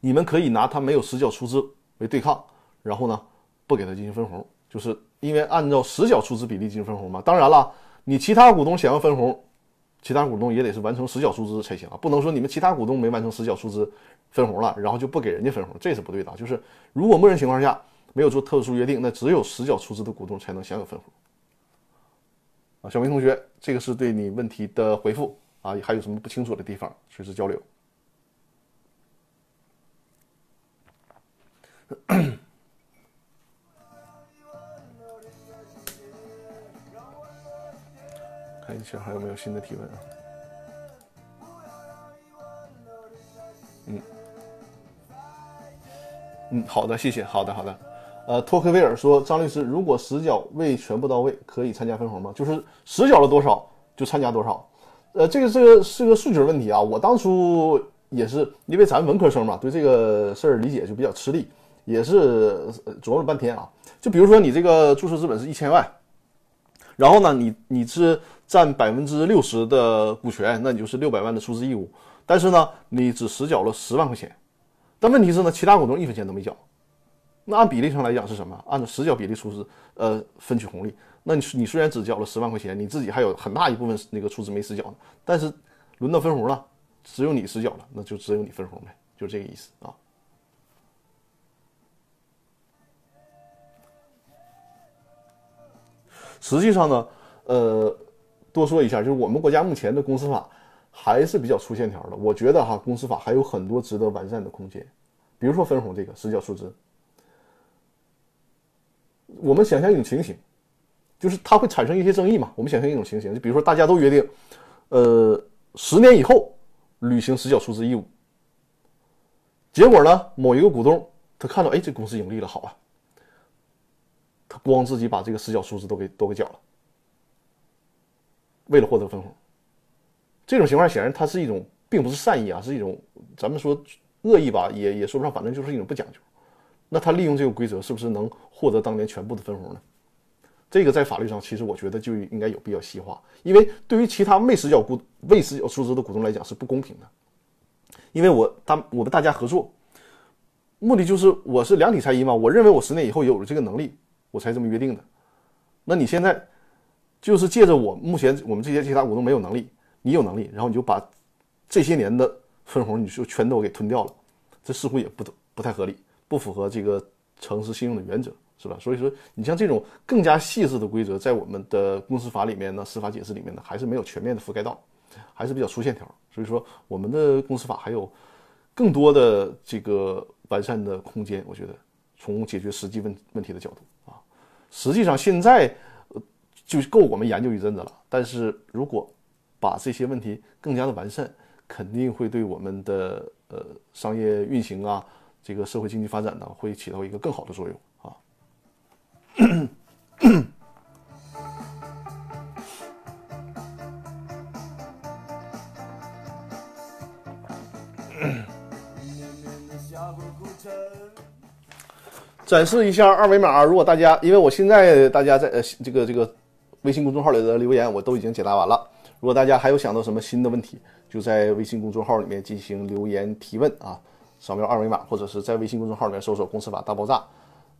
你们可以拿他没有实缴出资为对抗，然后呢不给他进行分红，就是因为按照实缴出资比例进行分红嘛。当然了，你其他股东想要分红。其他股东也得是完成实缴出资才行啊，不能说你们其他股东没完成实缴出资分红了，然后就不给人家分红，这是不对的。就是如果默认情况下没有做特殊约定，那只有实缴出资的股东才能享有分红。啊，小明同学，这个是对你问题的回复啊，还有什么不清楚的地方，随时交流。看一下还有没有新的提问啊？嗯嗯，好的，谢谢，好的好的。呃，托克维尔说，张律师，如果实缴未全部到位，可以参加分红吗？就是实缴了多少就参加多少。呃，这个这个是个数学问题啊。我当初也是因为咱文科生嘛，对这个事儿理解就比较吃力，也是琢磨了半天啊。就比如说你这个注册资本是一千万，然后呢，你你是。占百分之六十的股权，那你就是六百万的出资义务。但是呢，你只实缴了十万块钱。但问题是呢，其他股东一分钱都没缴。那按比例上来讲是什么？按照实缴比例出资，呃，分取红利。那你你虽然只交了十万块钱，你自己还有很大一部分那个出资没实缴呢。但是轮到分红了，只有你实缴了，那就只有你分红呗，就这个意思啊。实际上呢，呃。多说一下，就是我们国家目前的公司法还是比较粗线条的。我觉得哈，公司法还有很多值得完善的空间。比如说分红这个实缴出资，我们想象一种情形，就是它会产生一些争议嘛。我们想象一种情形，就比如说大家都约定，呃，十年以后履行实缴出资义务。结果呢，某一个股东他看到，哎，这公司盈利了，好啊，他光自己把这个实缴出资都给都给缴了。为了获得分红，这种情况显然它是一种，并不是善意啊，是一种咱们说恶意吧，也也说不上，反正就是一种不讲究。那他利用这个规则，是不是能获得当年全部的分红呢？这个在法律上，其实我觉得就应该有必要细化，因为对于其他未实缴股、未实缴出资的股东来讲是不公平的。因为我大我们大家合作，目的就是我是量体裁衣嘛，我认为我十年以后有了这个能力，我才这么约定的。那你现在就是借着我目前我们这些其他股东没有能力，你有能力，然后你就把这些年的分红你就全都给吞掉了，这似乎也不不太合理，不符合这个诚实信用的原则。是吧？所以说，你像这种更加细致的规则，在我们的公司法里面呢，司法解释里面呢，还是没有全面的覆盖到，还是比较粗线条。所以说，我们的公司法还有更多的这个完善的空间。我觉得，从解决实际问问题的角度啊，实际上现在就够我们研究一阵子了。但是如果把这些问题更加的完善，肯定会对我们的呃商业运行啊，这个社会经济发展呢，会起到一个更好的作用。展示一下二维码。如果大家，因为我现在大家在呃这个这个微信公众号里的留言，我都已经解答完了。如果大家还有想到什么新的问题，就在微信公众号里面进行留言提问啊，扫描二维码，或者是在微信公众号里面搜索“公司法大爆炸”。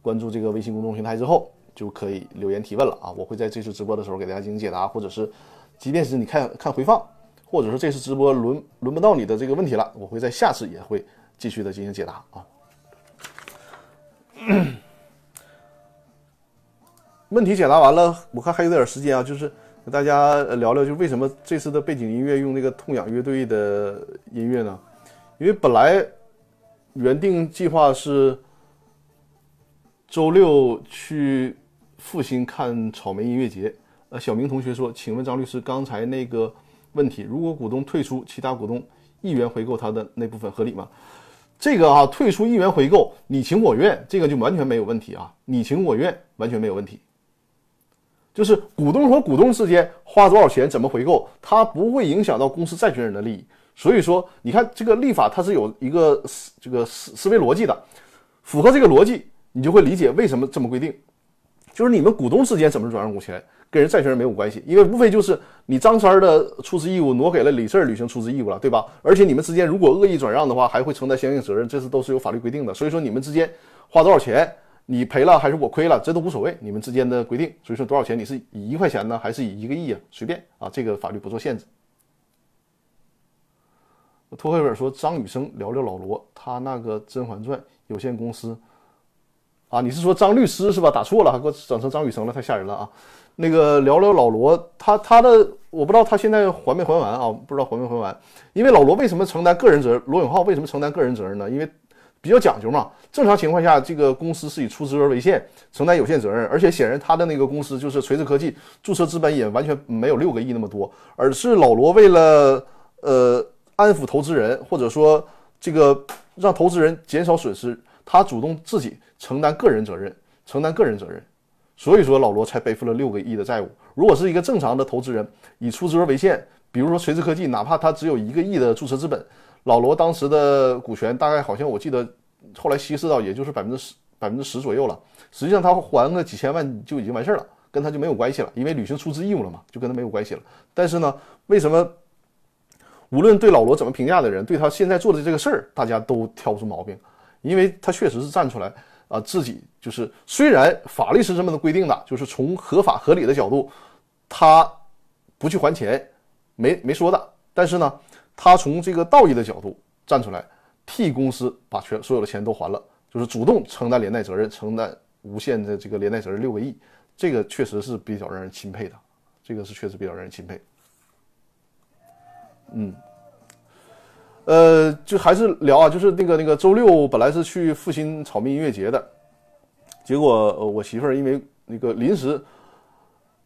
关注这个微信公众平台之后，就可以留言提问了啊！我会在这次直播的时候给大家进行解答，或者是，即便是你看看回放，或者说这次直播轮轮不到你的这个问题了，我会在下次也会继续的进行解答啊。问题解答完了，我看还有点时间啊，就是跟大家聊聊，就为什么这次的背景音乐用那个痛仰乐队的音乐呢？因为本来原定计划是。周六去复兴看草莓音乐节。呃，小明同学说：“请问张律师，刚才那个问题，如果股东退出，其他股东一元回购他的那部分合理吗？”这个啊，退出一元回购，你情我愿，这个就完全没有问题啊，你情我愿完全没有问题。就是股东和股东之间花多少钱，怎么回购，它不会影响到公司债权人的利益。所以说，你看这个立法它是有一个思这个思思维逻辑的，符合这个逻辑。你就会理解为什么这么规定，就是你们股东之间怎么转让股权，跟人债权人没有关系，因为无非就是你张三的出资义务挪给了李四履行出资义务了，对吧？而且你们之间如果恶意转让的话，还会承担相应责任，这是都是有法律规定的。所以说你们之间花多少钱，你赔了还是我亏了，这都无所谓，你们之间的规定。所以说多少钱，你是以一块钱呢，还是以一个亿啊？随便啊，这个法律不做限制。托黑本说张雨生聊聊老罗，他那个《甄嬛传》有限公司。啊，你是说张律师是吧？打错了，还给我整成张雨生了，太吓人了啊！那个聊聊老罗，他他的我不知道他现在还没还完啊，不知道还没还完。因为老罗为什么承担个人责任？罗永浩为什么承担个人责任呢？因为比较讲究嘛。正常情况下，这个公司是以出资额为限，承担有限责任。而且显然他的那个公司就是锤子科技，注册资本也完全没有六个亿那么多，而是老罗为了呃安抚投资人，或者说这个让投资人减少损失，他主动自己。承担个人责任，承担个人责任，所以说老罗才背负了六个亿的债务。如果是一个正常的投资人，以出资额为限，比如说锤子科技，哪怕他只有一个亿的注册资本，老罗当时的股权大概好像我记得后来稀释到也就是百分之十百分之十左右了。实际上他还个几千万就已经完事儿了，跟他就没有关系了，因为履行出资义务了嘛，就跟他没有关系了。但是呢，为什么无论对老罗怎么评价的人，对他现在做的这个事儿，大家都挑不出毛病？因为他确实是站出来。啊，自己就是虽然法律是这么的规定的，就是从合法合理的角度，他不去还钱，没没说的。但是呢，他从这个道义的角度站出来，替公司把全所有的钱都还了，就是主动承担连带责任，承担无限的这个连带责任六个亿，这个确实是比较让人钦佩的，这个是确实比较让人钦佩。嗯。呃，就还是聊啊，就是那个那个周六本来是去复兴草莓音乐节的，结果我媳妇儿因为那个临时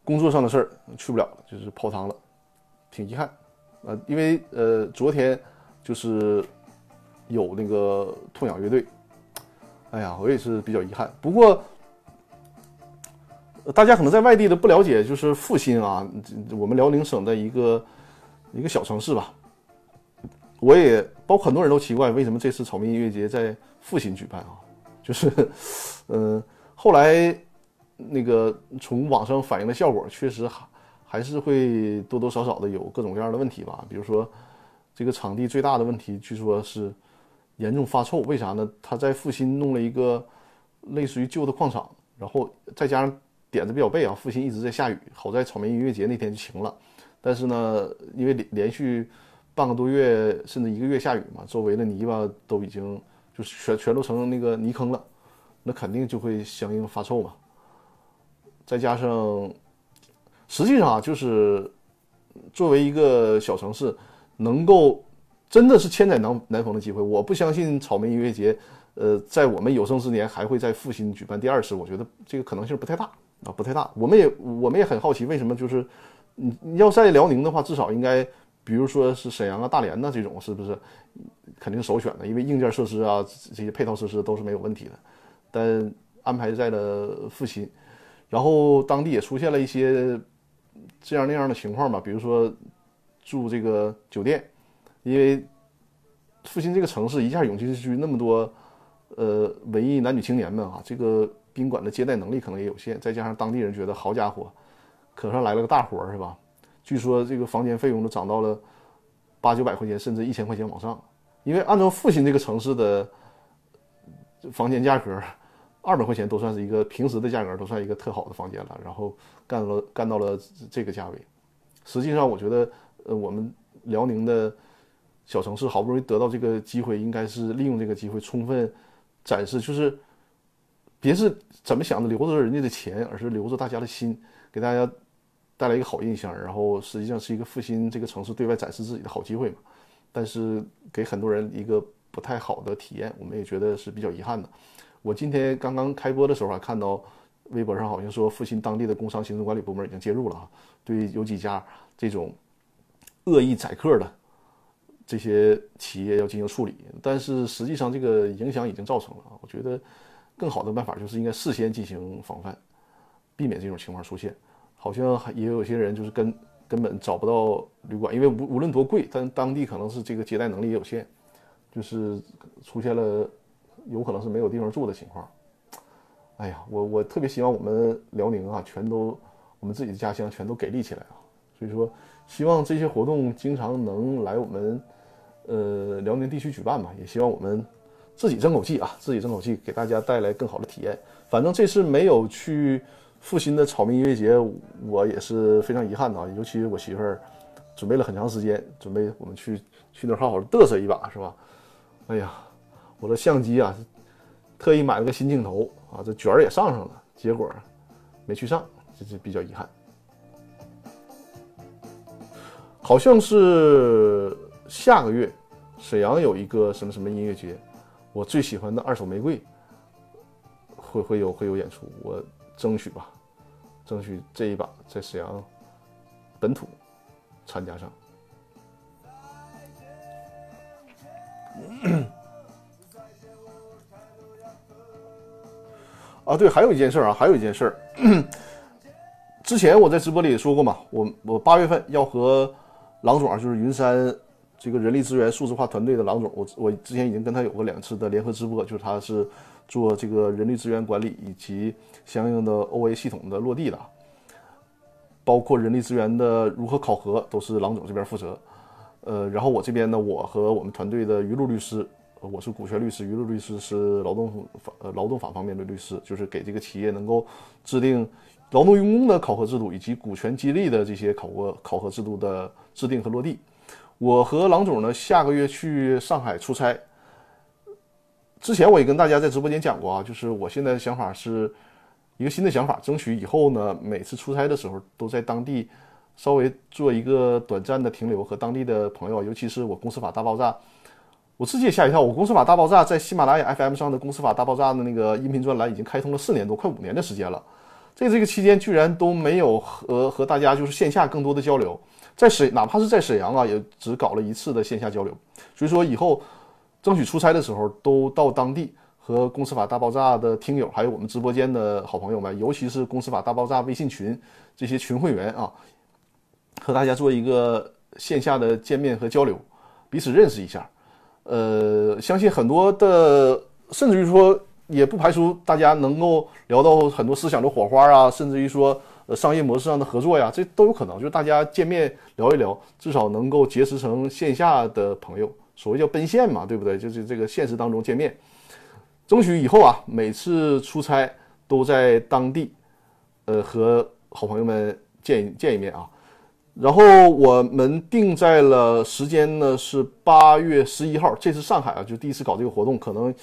工作上的事儿去不了，就是泡汤了，挺遗憾。呃，因为呃昨天就是有那个痛仰乐队，哎呀，我也是比较遗憾。不过大家可能在外地的不了解，就是复兴啊，我们辽宁省的一个一个小城市吧。我也包括很多人都奇怪，为什么这次草莓音乐节在阜新举办啊？就是，嗯，后来那个从网上反映的效果，确实还还是会多多少少的有各种各样的问题吧。比如说，这个场地最大的问题，据说是严重发臭。为啥呢？他在阜新弄了一个类似于旧的矿场，然后再加上点子比较背啊，阜新一直在下雨。好在草莓音乐节那天就晴了，但是呢，因为连连续半个多月甚至一个月下雨嘛，周围的泥巴都已经就全全都成那个泥坑了，那肯定就会相应发臭嘛。再加上，实际上，就是作为一个小城市，能够真的是千载难难逢的机会。我不相信草莓音乐节，呃，在我们有生之年还会在复兴举办第二次。我觉得这个可能性不太大啊，不太大。我们也我们也很好奇，为什么就是你要在辽宁的话，至少应该。比如说是沈阳啊、大连呐这种，是不是肯定首选的？因为硬件设施啊这些配套设施都是没有问题的。但安排在了阜新，然后当地也出现了一些这样那样的情况吧。比如说住这个酒店，因为阜新这个城市一下涌进去那么多呃文艺男女青年们啊，这个宾馆的接待能力可能也有限。再加上当地人觉得好家伙，可算来了个大活是吧？据说这个房间费用都涨到了八九百块钱，甚至一千块钱往上。因为按照阜新这个城市的房间价格，二百块钱都算是一个平时的价格，都算一个特好的房间了。然后干了干到了这个价位，实际上我觉得，呃，我们辽宁的小城市好不容易得到这个机会，应该是利用这个机会充分展示，就是别是怎么想的留着人家的钱，而是留着大家的心，给大家。带来一个好印象，然后实际上是一个复兴这个城市对外展示自己的好机会嘛。但是给很多人一个不太好的体验，我们也觉得是比较遗憾的。我今天刚刚开播的时候还看到微博上好像说，复兴当地的工商行政管理部门已经介入了啊，对有几家这种恶意宰客的这些企业要进行处理。但是实际上这个影响已经造成了啊，我觉得更好的办法就是应该事先进行防范，避免这种情况出现。好像也有些人就是根根本找不到旅馆，因为无无论多贵，但当地可能是这个接待能力也有限，就是出现了有可能是没有地方住的情况。哎呀，我我特别希望我们辽宁啊，全都我们自己的家乡全都给力起来啊！所以说，希望这些活动经常能来我们呃辽宁地区举办吧，也希望我们自己争口气啊，自己争口气，给大家带来更好的体验。反正这次没有去。阜新的草莓音乐节，我也是非常遗憾的啊！尤其是我媳妇儿准备了很长时间，准备我们去去那儿好好嘚瑟一把，是吧？哎呀，我的相机啊，特意买了个新镜头啊，这卷儿也上上了，结果没去上，这是比较遗憾。好像是下个月沈阳有一个什么什么音乐节，我最喜欢的二手玫瑰会会有会有演出，我争取吧。争取这一把在沈阳本土参加上。啊，对，还有一件事啊，还有一件事儿。之前我在直播里也说过嘛，我我八月份要和郎总，就是云山这个人力资源数字化团队的郎总，我我之前已经跟他有过两次的联合直播，就是他是。做这个人力资源管理以及相应的 OA 系统的落地的，包括人力资源的如何考核，都是郎总这边负责。呃，然后我这边呢，我和我们团队的于路律师，我是股权律师，于路律师是劳动法呃劳动法方面的律师，就是给这个企业能够制定劳动用工的考核制度以及股权激励的这些考核考核制度的制定和落地。我和郎总呢，下个月去上海出差。之前我也跟大家在直播间讲过啊，就是我现在的想法是一个新的想法，争取以后呢，每次出差的时候都在当地稍微做一个短暂的停留，和当地的朋友，尤其是我公司法大爆炸，我自己也吓一跳。我公司法大爆炸在喜马拉雅 FM 上的公司法大爆炸的那个音频专栏已经开通了四年多，快五年的时间了，在这个期间居然都没有和和大家就是线下更多的交流，在沈哪怕是在沈阳啊，也只搞了一次的线下交流，所以说以后。争取出差的时候都到当地和《公司法大爆炸》的听友，还有我们直播间的好朋友们，尤其是《公司法大爆炸》微信群这些群会员啊，和大家做一个线下的见面和交流。彼此认识一下。呃，相信很多的，甚至于说，也不排除大家能够聊到很多思想的火花啊，甚至于说，商业模式上的合作呀，这都有可能。就是大家见面聊一聊，至少能够结识成线下的朋友。所谓叫奔现嘛，对不对？就是这个现实当中见面，争取以后啊，每次出差都在当地，呃，和好朋友们见见一面啊。然后我们定在了时间呢，是八月十一号。这次上海啊，就第一次搞这个活动，可能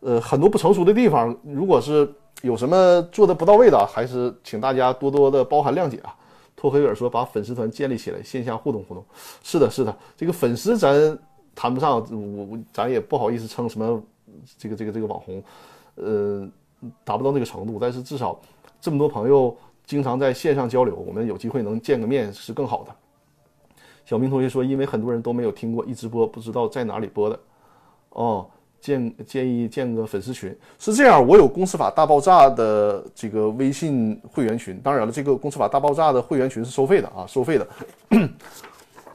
呃很多不成熟的地方，如果是有什么做的不到位的，还是请大家多多的包涵谅解啊。托黑尔说，把粉丝团建立起来，线下互动互动。是的，是的，这个粉丝咱谈不上，我我咱也不好意思称什么这个这个这个网红，呃，达不到那个程度，但是至少这么多朋友。经常在线上交流，我们有机会能见个面是更好的。小明同学说，因为很多人都没有听过一直播，不知道在哪里播的。哦，建建议建个粉丝群是这样，我有公司法大爆炸的这个微信会员群，当然了，这个公司法大爆炸的会员群是收费的啊，收费的。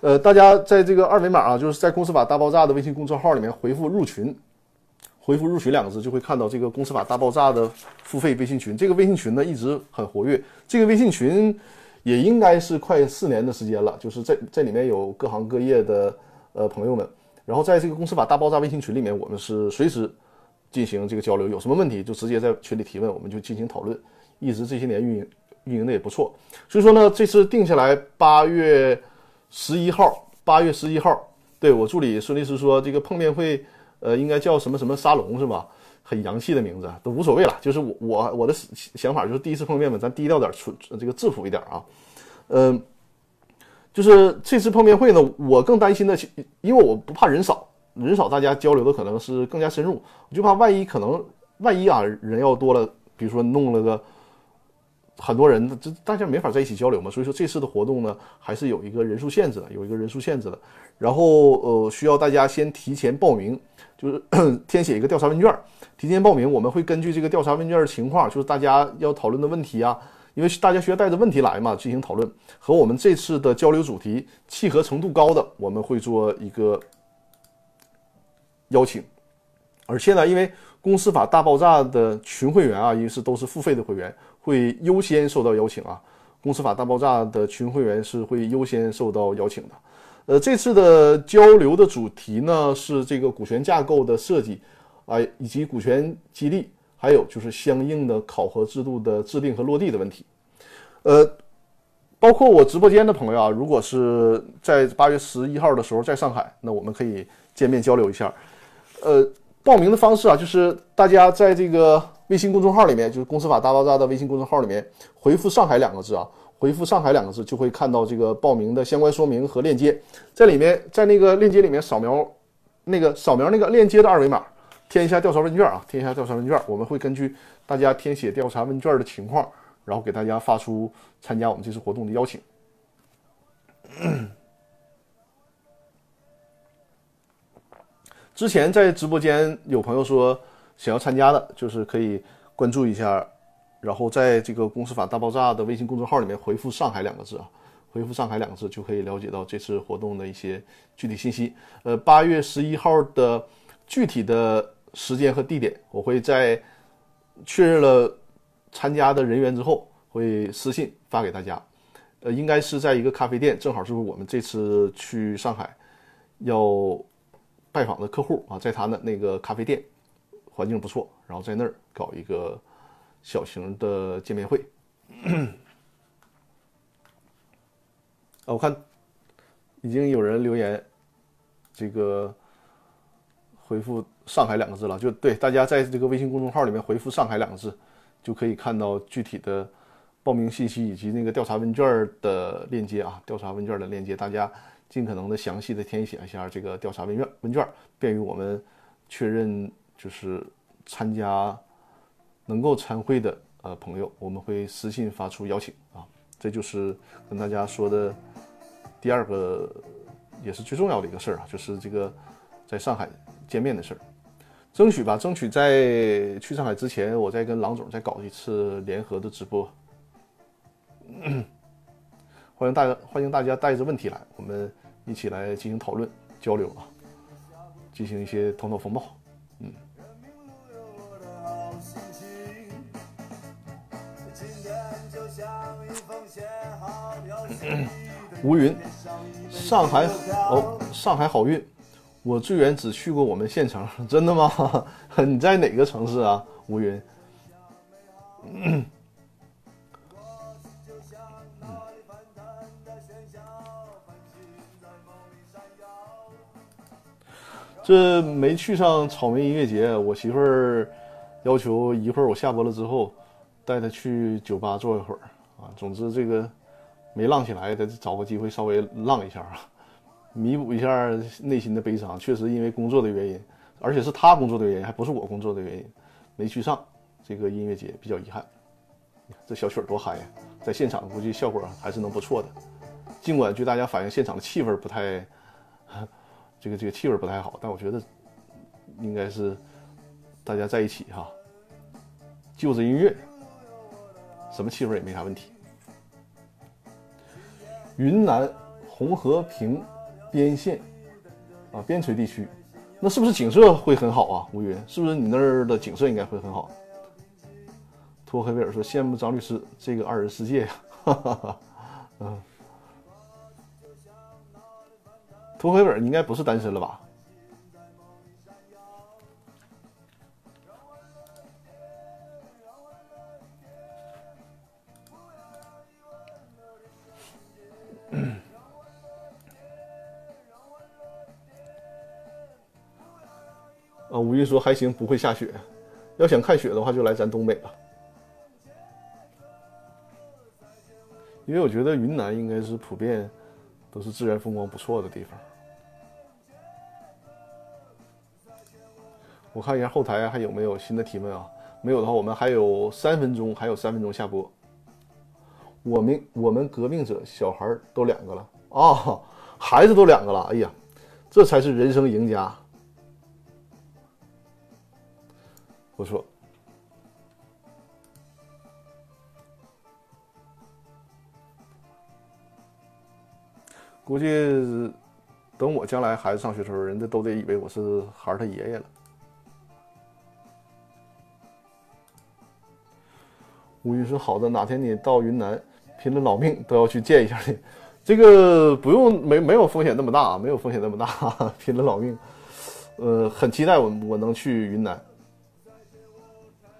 呃，大家在这个二维码啊，就是在公司法大爆炸的微信公众号里面回复入群。回复“入群”两个字，就会看到这个“公司法大爆炸”的付费微信群。这个微信群呢一直很活跃，这个微信群也应该是快四年的时间了。就是在在里面有各行各业的呃朋友们，然后在这个“公司法大爆炸”微信群里面，我们是随时进行这个交流，有什么问题就直接在群里提问，我们就进行讨论。一直这些年运营运营的也不错，所以说呢，这次定下来八月十一号，八月十一号，对我助理孙律师说这个碰面会。呃，应该叫什么什么沙龙是吧？很洋气的名字都无所谓了。就是我我我的想法就是第一次碰面嘛，咱低调点，纯这个质朴一点啊。嗯，就是这次碰面会呢，我更担心的，因为我不怕人少，人少大家交流的可能是更加深入，我就怕万一可能万一啊人要多了，比如说弄了个很多人，这大家没法在一起交流嘛。所以说这次的活动呢，还是有一个人数限制的，有一个人数限制的。然后呃，需要大家先提前报名。就是 填写一个调查问卷，提前报名。我们会根据这个调查问卷的情况，就是大家要讨论的问题啊，因为大家需要带着问题来嘛，进行讨论。和我们这次的交流主题契合程度高的，我们会做一个邀请。而且呢，因为公司法大爆炸的群会员啊，因为是都是付费的会员，会优先受到邀请啊。公司法大爆炸的群会员是会优先受到邀请的。呃，这次的交流的主题呢是这个股权架构的设计，啊，以及股权激励，还有就是相应的考核制度的制定和落地的问题。呃，包括我直播间的朋友啊，如果是在八月十一号的时候在上海，那我们可以见面交流一下。呃，报名的方式啊，就是大家在这个微信公众号里面，就是“公司法大爆炸”的微信公众号里面回复“上海”两个字啊。回复“上海”两个字，就会看到这个报名的相关说明和链接，在里面，在那个链接里面扫描那个扫描那个链接的二维码，填一下调查问卷啊，填一下调查问卷，我们会根据大家填写调查问卷的情况，然后给大家发出参加我们这次活动的邀请。之前在直播间有朋友说想要参加的，就是可以关注一下。然后在这个公司法大爆炸的微信公众号里面回复“上海”两个字啊，回复“上海”两个字就可以了解到这次活动的一些具体信息。呃，八月十一号的具体的时间和地点，我会在确认了参加的人员之后，会私信发给大家。呃，应该是在一个咖啡店，正好是我们这次去上海要拜访的客户啊，在他的那个咖啡店，环境不错，然后在那儿搞一个。小型的见面会，啊，我看已经有人留言，这个回复“上海”两个字了，就对大家在这个微信公众号里面回复“上海”两个字，就可以看到具体的报名信息以及那个调查问卷的链接啊，调查问卷的链接，大家尽可能的详细的填写一下这个调查问卷，问卷便于我们确认就是参加。能够参会的呃朋友，我们会私信发出邀请啊，这就是跟大家说的第二个，也是最重要的一个事儿啊，就是这个在上海见面的事儿，争取吧，争取在去上海之前，我再跟郎总再搞一次联合的直播，欢迎大家欢迎大家带着问题来，我们一起来进行讨论。交流啊，进行一些头脑风暴。嗯。吴云，上海哦，上海好运。我最远只去过我们县城，真的吗？你在哪个城市啊？吴云。这没去上草莓音乐节，我媳妇儿要求一会儿我下播了之后，带她去酒吧坐一会儿啊。总之这个没浪起来，得找个机会稍微浪一下啊，弥补一下内心的悲伤。确实因为工作的原因，而且是他工作的原因，还不是我工作的原因，没去上这个音乐节，比较遗憾。这小曲儿多嗨呀，在现场估计效果还是能不错的。尽管据大家反映，现场的气氛不太。这个这个气味不太好，但我觉得应该是大家在一起哈，就着音乐，什么气味也没啥问题。云南红河平边县啊，边陲地区，那是不是景色会很好啊？乌云，是不是你那儿的景色应该会很好？托黑维尔说：“羡慕张律师这个二人世界呀。”哈哈哈，嗯。托黑本，你应该不是单身了吧？啊，吴云说还行，不会下雪。要想看雪的话，就来咱东北了。因为我觉得云南应该是普遍都是自然风光不错的地方。我看一下后台还有没有新的提问啊？没有的话，我们还有三分钟，还有三分钟下播。我们我们革命者小孩都两个了啊，孩子都两个了，哎呀，这才是人生赢家。不错，估计等我将来孩子上学的时候，人家都得以为我是孩儿他爷爷了。吴云说：“好的，哪天你到云南，拼了老命都要去见一下你。这个不用，没没有风险那么大，没有风险那么大，拼了老命。呃，很期待我我能去云南。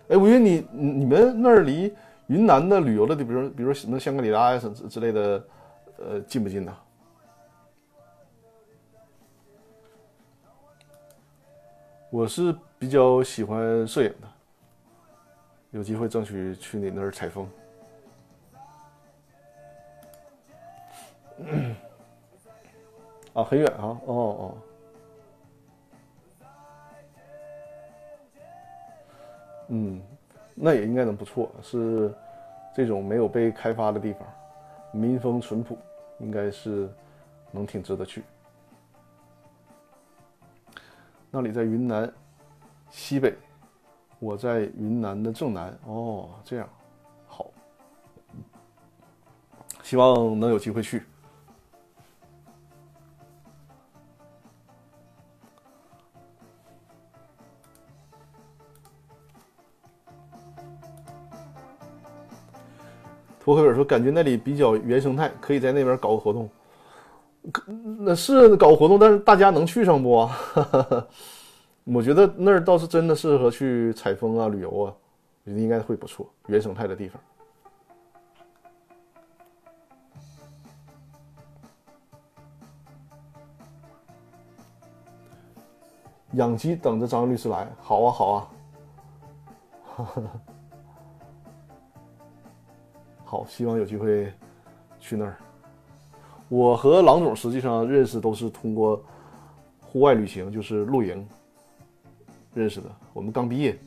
哎，吴云，你你们那儿离云南的旅游的，比如比如什么香格里拉呀什之类的，呃，近不近呢？我是比较喜欢摄影的。”有机会争取去你那儿采风。啊，很远啊！哦哦。嗯，那也应该能不错。是这种没有被开发的地方，民风淳朴，应该是能挺值得去。那里在云南西北。我在云南的正南哦，这样好，希望能有机会去。托克尔说：“感觉那里比较原生态，可以在那边搞个活动。那是搞活动，但是大家能去上不？” 我觉得那儿倒是真的适合去采风啊、旅游啊，我觉得应该会不错，原生态的地方。养鸡等着张律师来，好啊，好啊，哈 哈好，希望有机会去那儿。我和郎总实际上认识都是通过户外旅行，就是露营。认识的，我们刚毕业，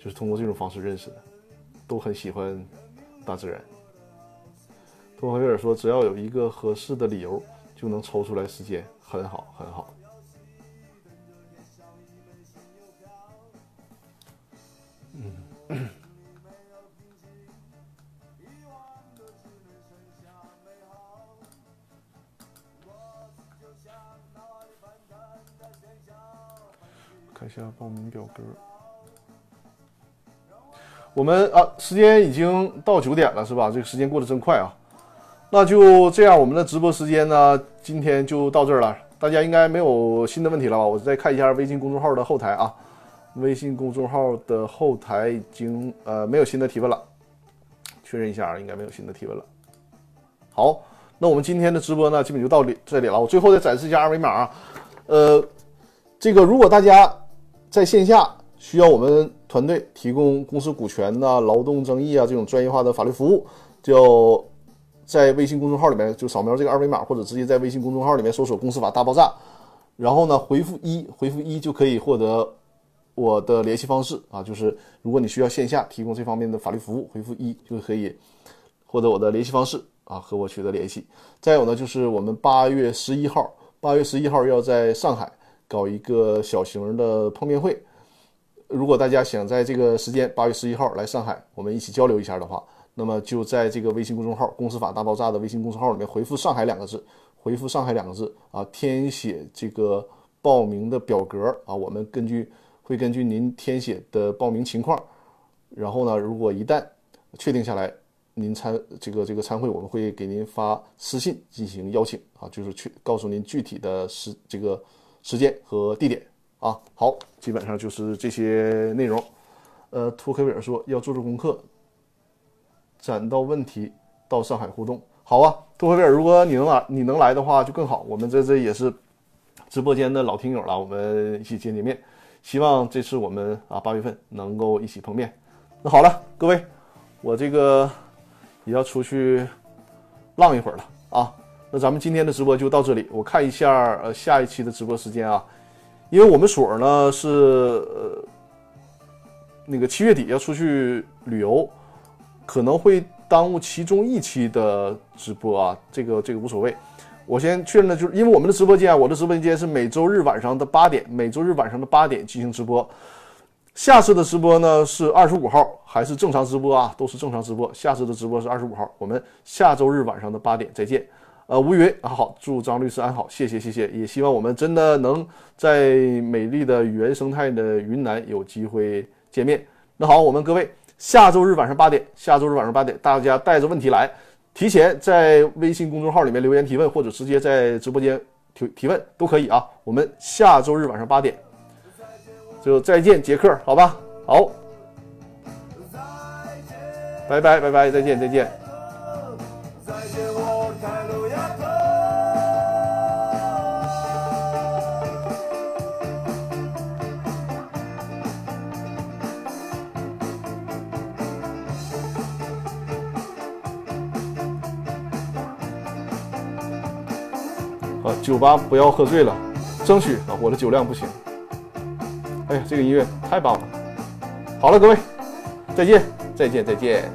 就是通过这种方式认识的，都很喜欢大自然。托克维尔说：“只要有一个合适的理由，就能抽出来时间，很好，很好。”嗯。下报名表格。我们啊，时间已经到九点了，是吧？这个时间过得真快啊。那就这样，我们的直播时间呢，今天就到这儿了。大家应该没有新的问题了吧？我再看一下微信公众号的后台啊，微信公众号的后台已经呃没有新的提问了，确认一下啊，应该没有新的提问了。好，那我们今天的直播呢，基本就到这里了。我最后再展示一下二维码啊，呃，这个如果大家在线下需要我们团队提供公司股权呐、劳动争议啊这种专业化的法律服务，就。在微信公众号里面就扫描这个二维码，或者直接在微信公众号里面搜索“公司法大爆炸”，然后呢回复一，回复一就可以获得我的联系方式啊。就是如果你需要线下提供这方面的法律服务，回复一就可以获得我的联系方式啊，和我取得联系。再有呢，就是我们八月十一号，八月十一号要在上海搞一个小型的碰面会。如果大家想在这个时间八月十一号来上海，我们一起交流一下的话。那么就在这个微信公众号“公司法大爆炸”的微信公众号里面回复“上海”两个字，回复“上海”两个字啊，填写这个报名的表格啊，我们根据会根据您填写的报名情况，然后呢，如果一旦确定下来，您参这个这个参会，我们会给您发私信进行邀请啊，就是去告诉您具体的是这个时间和地点啊。好，基本上就是这些内容。呃，托克维尔说要做做功课。攒到问题到上海互动，好啊，杜克维尔，如果你能来，你能来的话就更好。我们这这也是直播间的老听友了，我们一起见见面。希望这次我们啊八月份能够一起碰面。那好了，各位，我这个也要出去浪一会儿了啊。那咱们今天的直播就到这里。我看一下呃下一期的直播时间啊，因为我们所呢是呃那个七月底要出去旅游。可能会耽误其中一期的直播啊，这个这个无所谓。我先确认的就是，因为我们的直播间啊，我的直播间是每周日晚上的八点，每周日晚上的八点进行直播。下次的直播呢是二十五号，还是正常直播啊？都是正常直播。下次的直播是二十五号，我们下周日晚上的八点再见。呃，吴云啊，好，祝张律师安好，谢谢谢谢，也希望我们真的能在美丽的原生态的云南有机会见面。那好，我们各位。下周日晚上八点，下周日晚上八点，大家带着问题来，提前在微信公众号里面留言提问，或者直接在直播间提提问都可以啊。我们下周日晚上八点就再见，杰克，好吧？好，拜拜拜拜，再见再见。酒吧不要喝醉了，争取啊！我的酒量不行。哎呀，这个音乐太棒了！好了，各位，再见，再见，再见。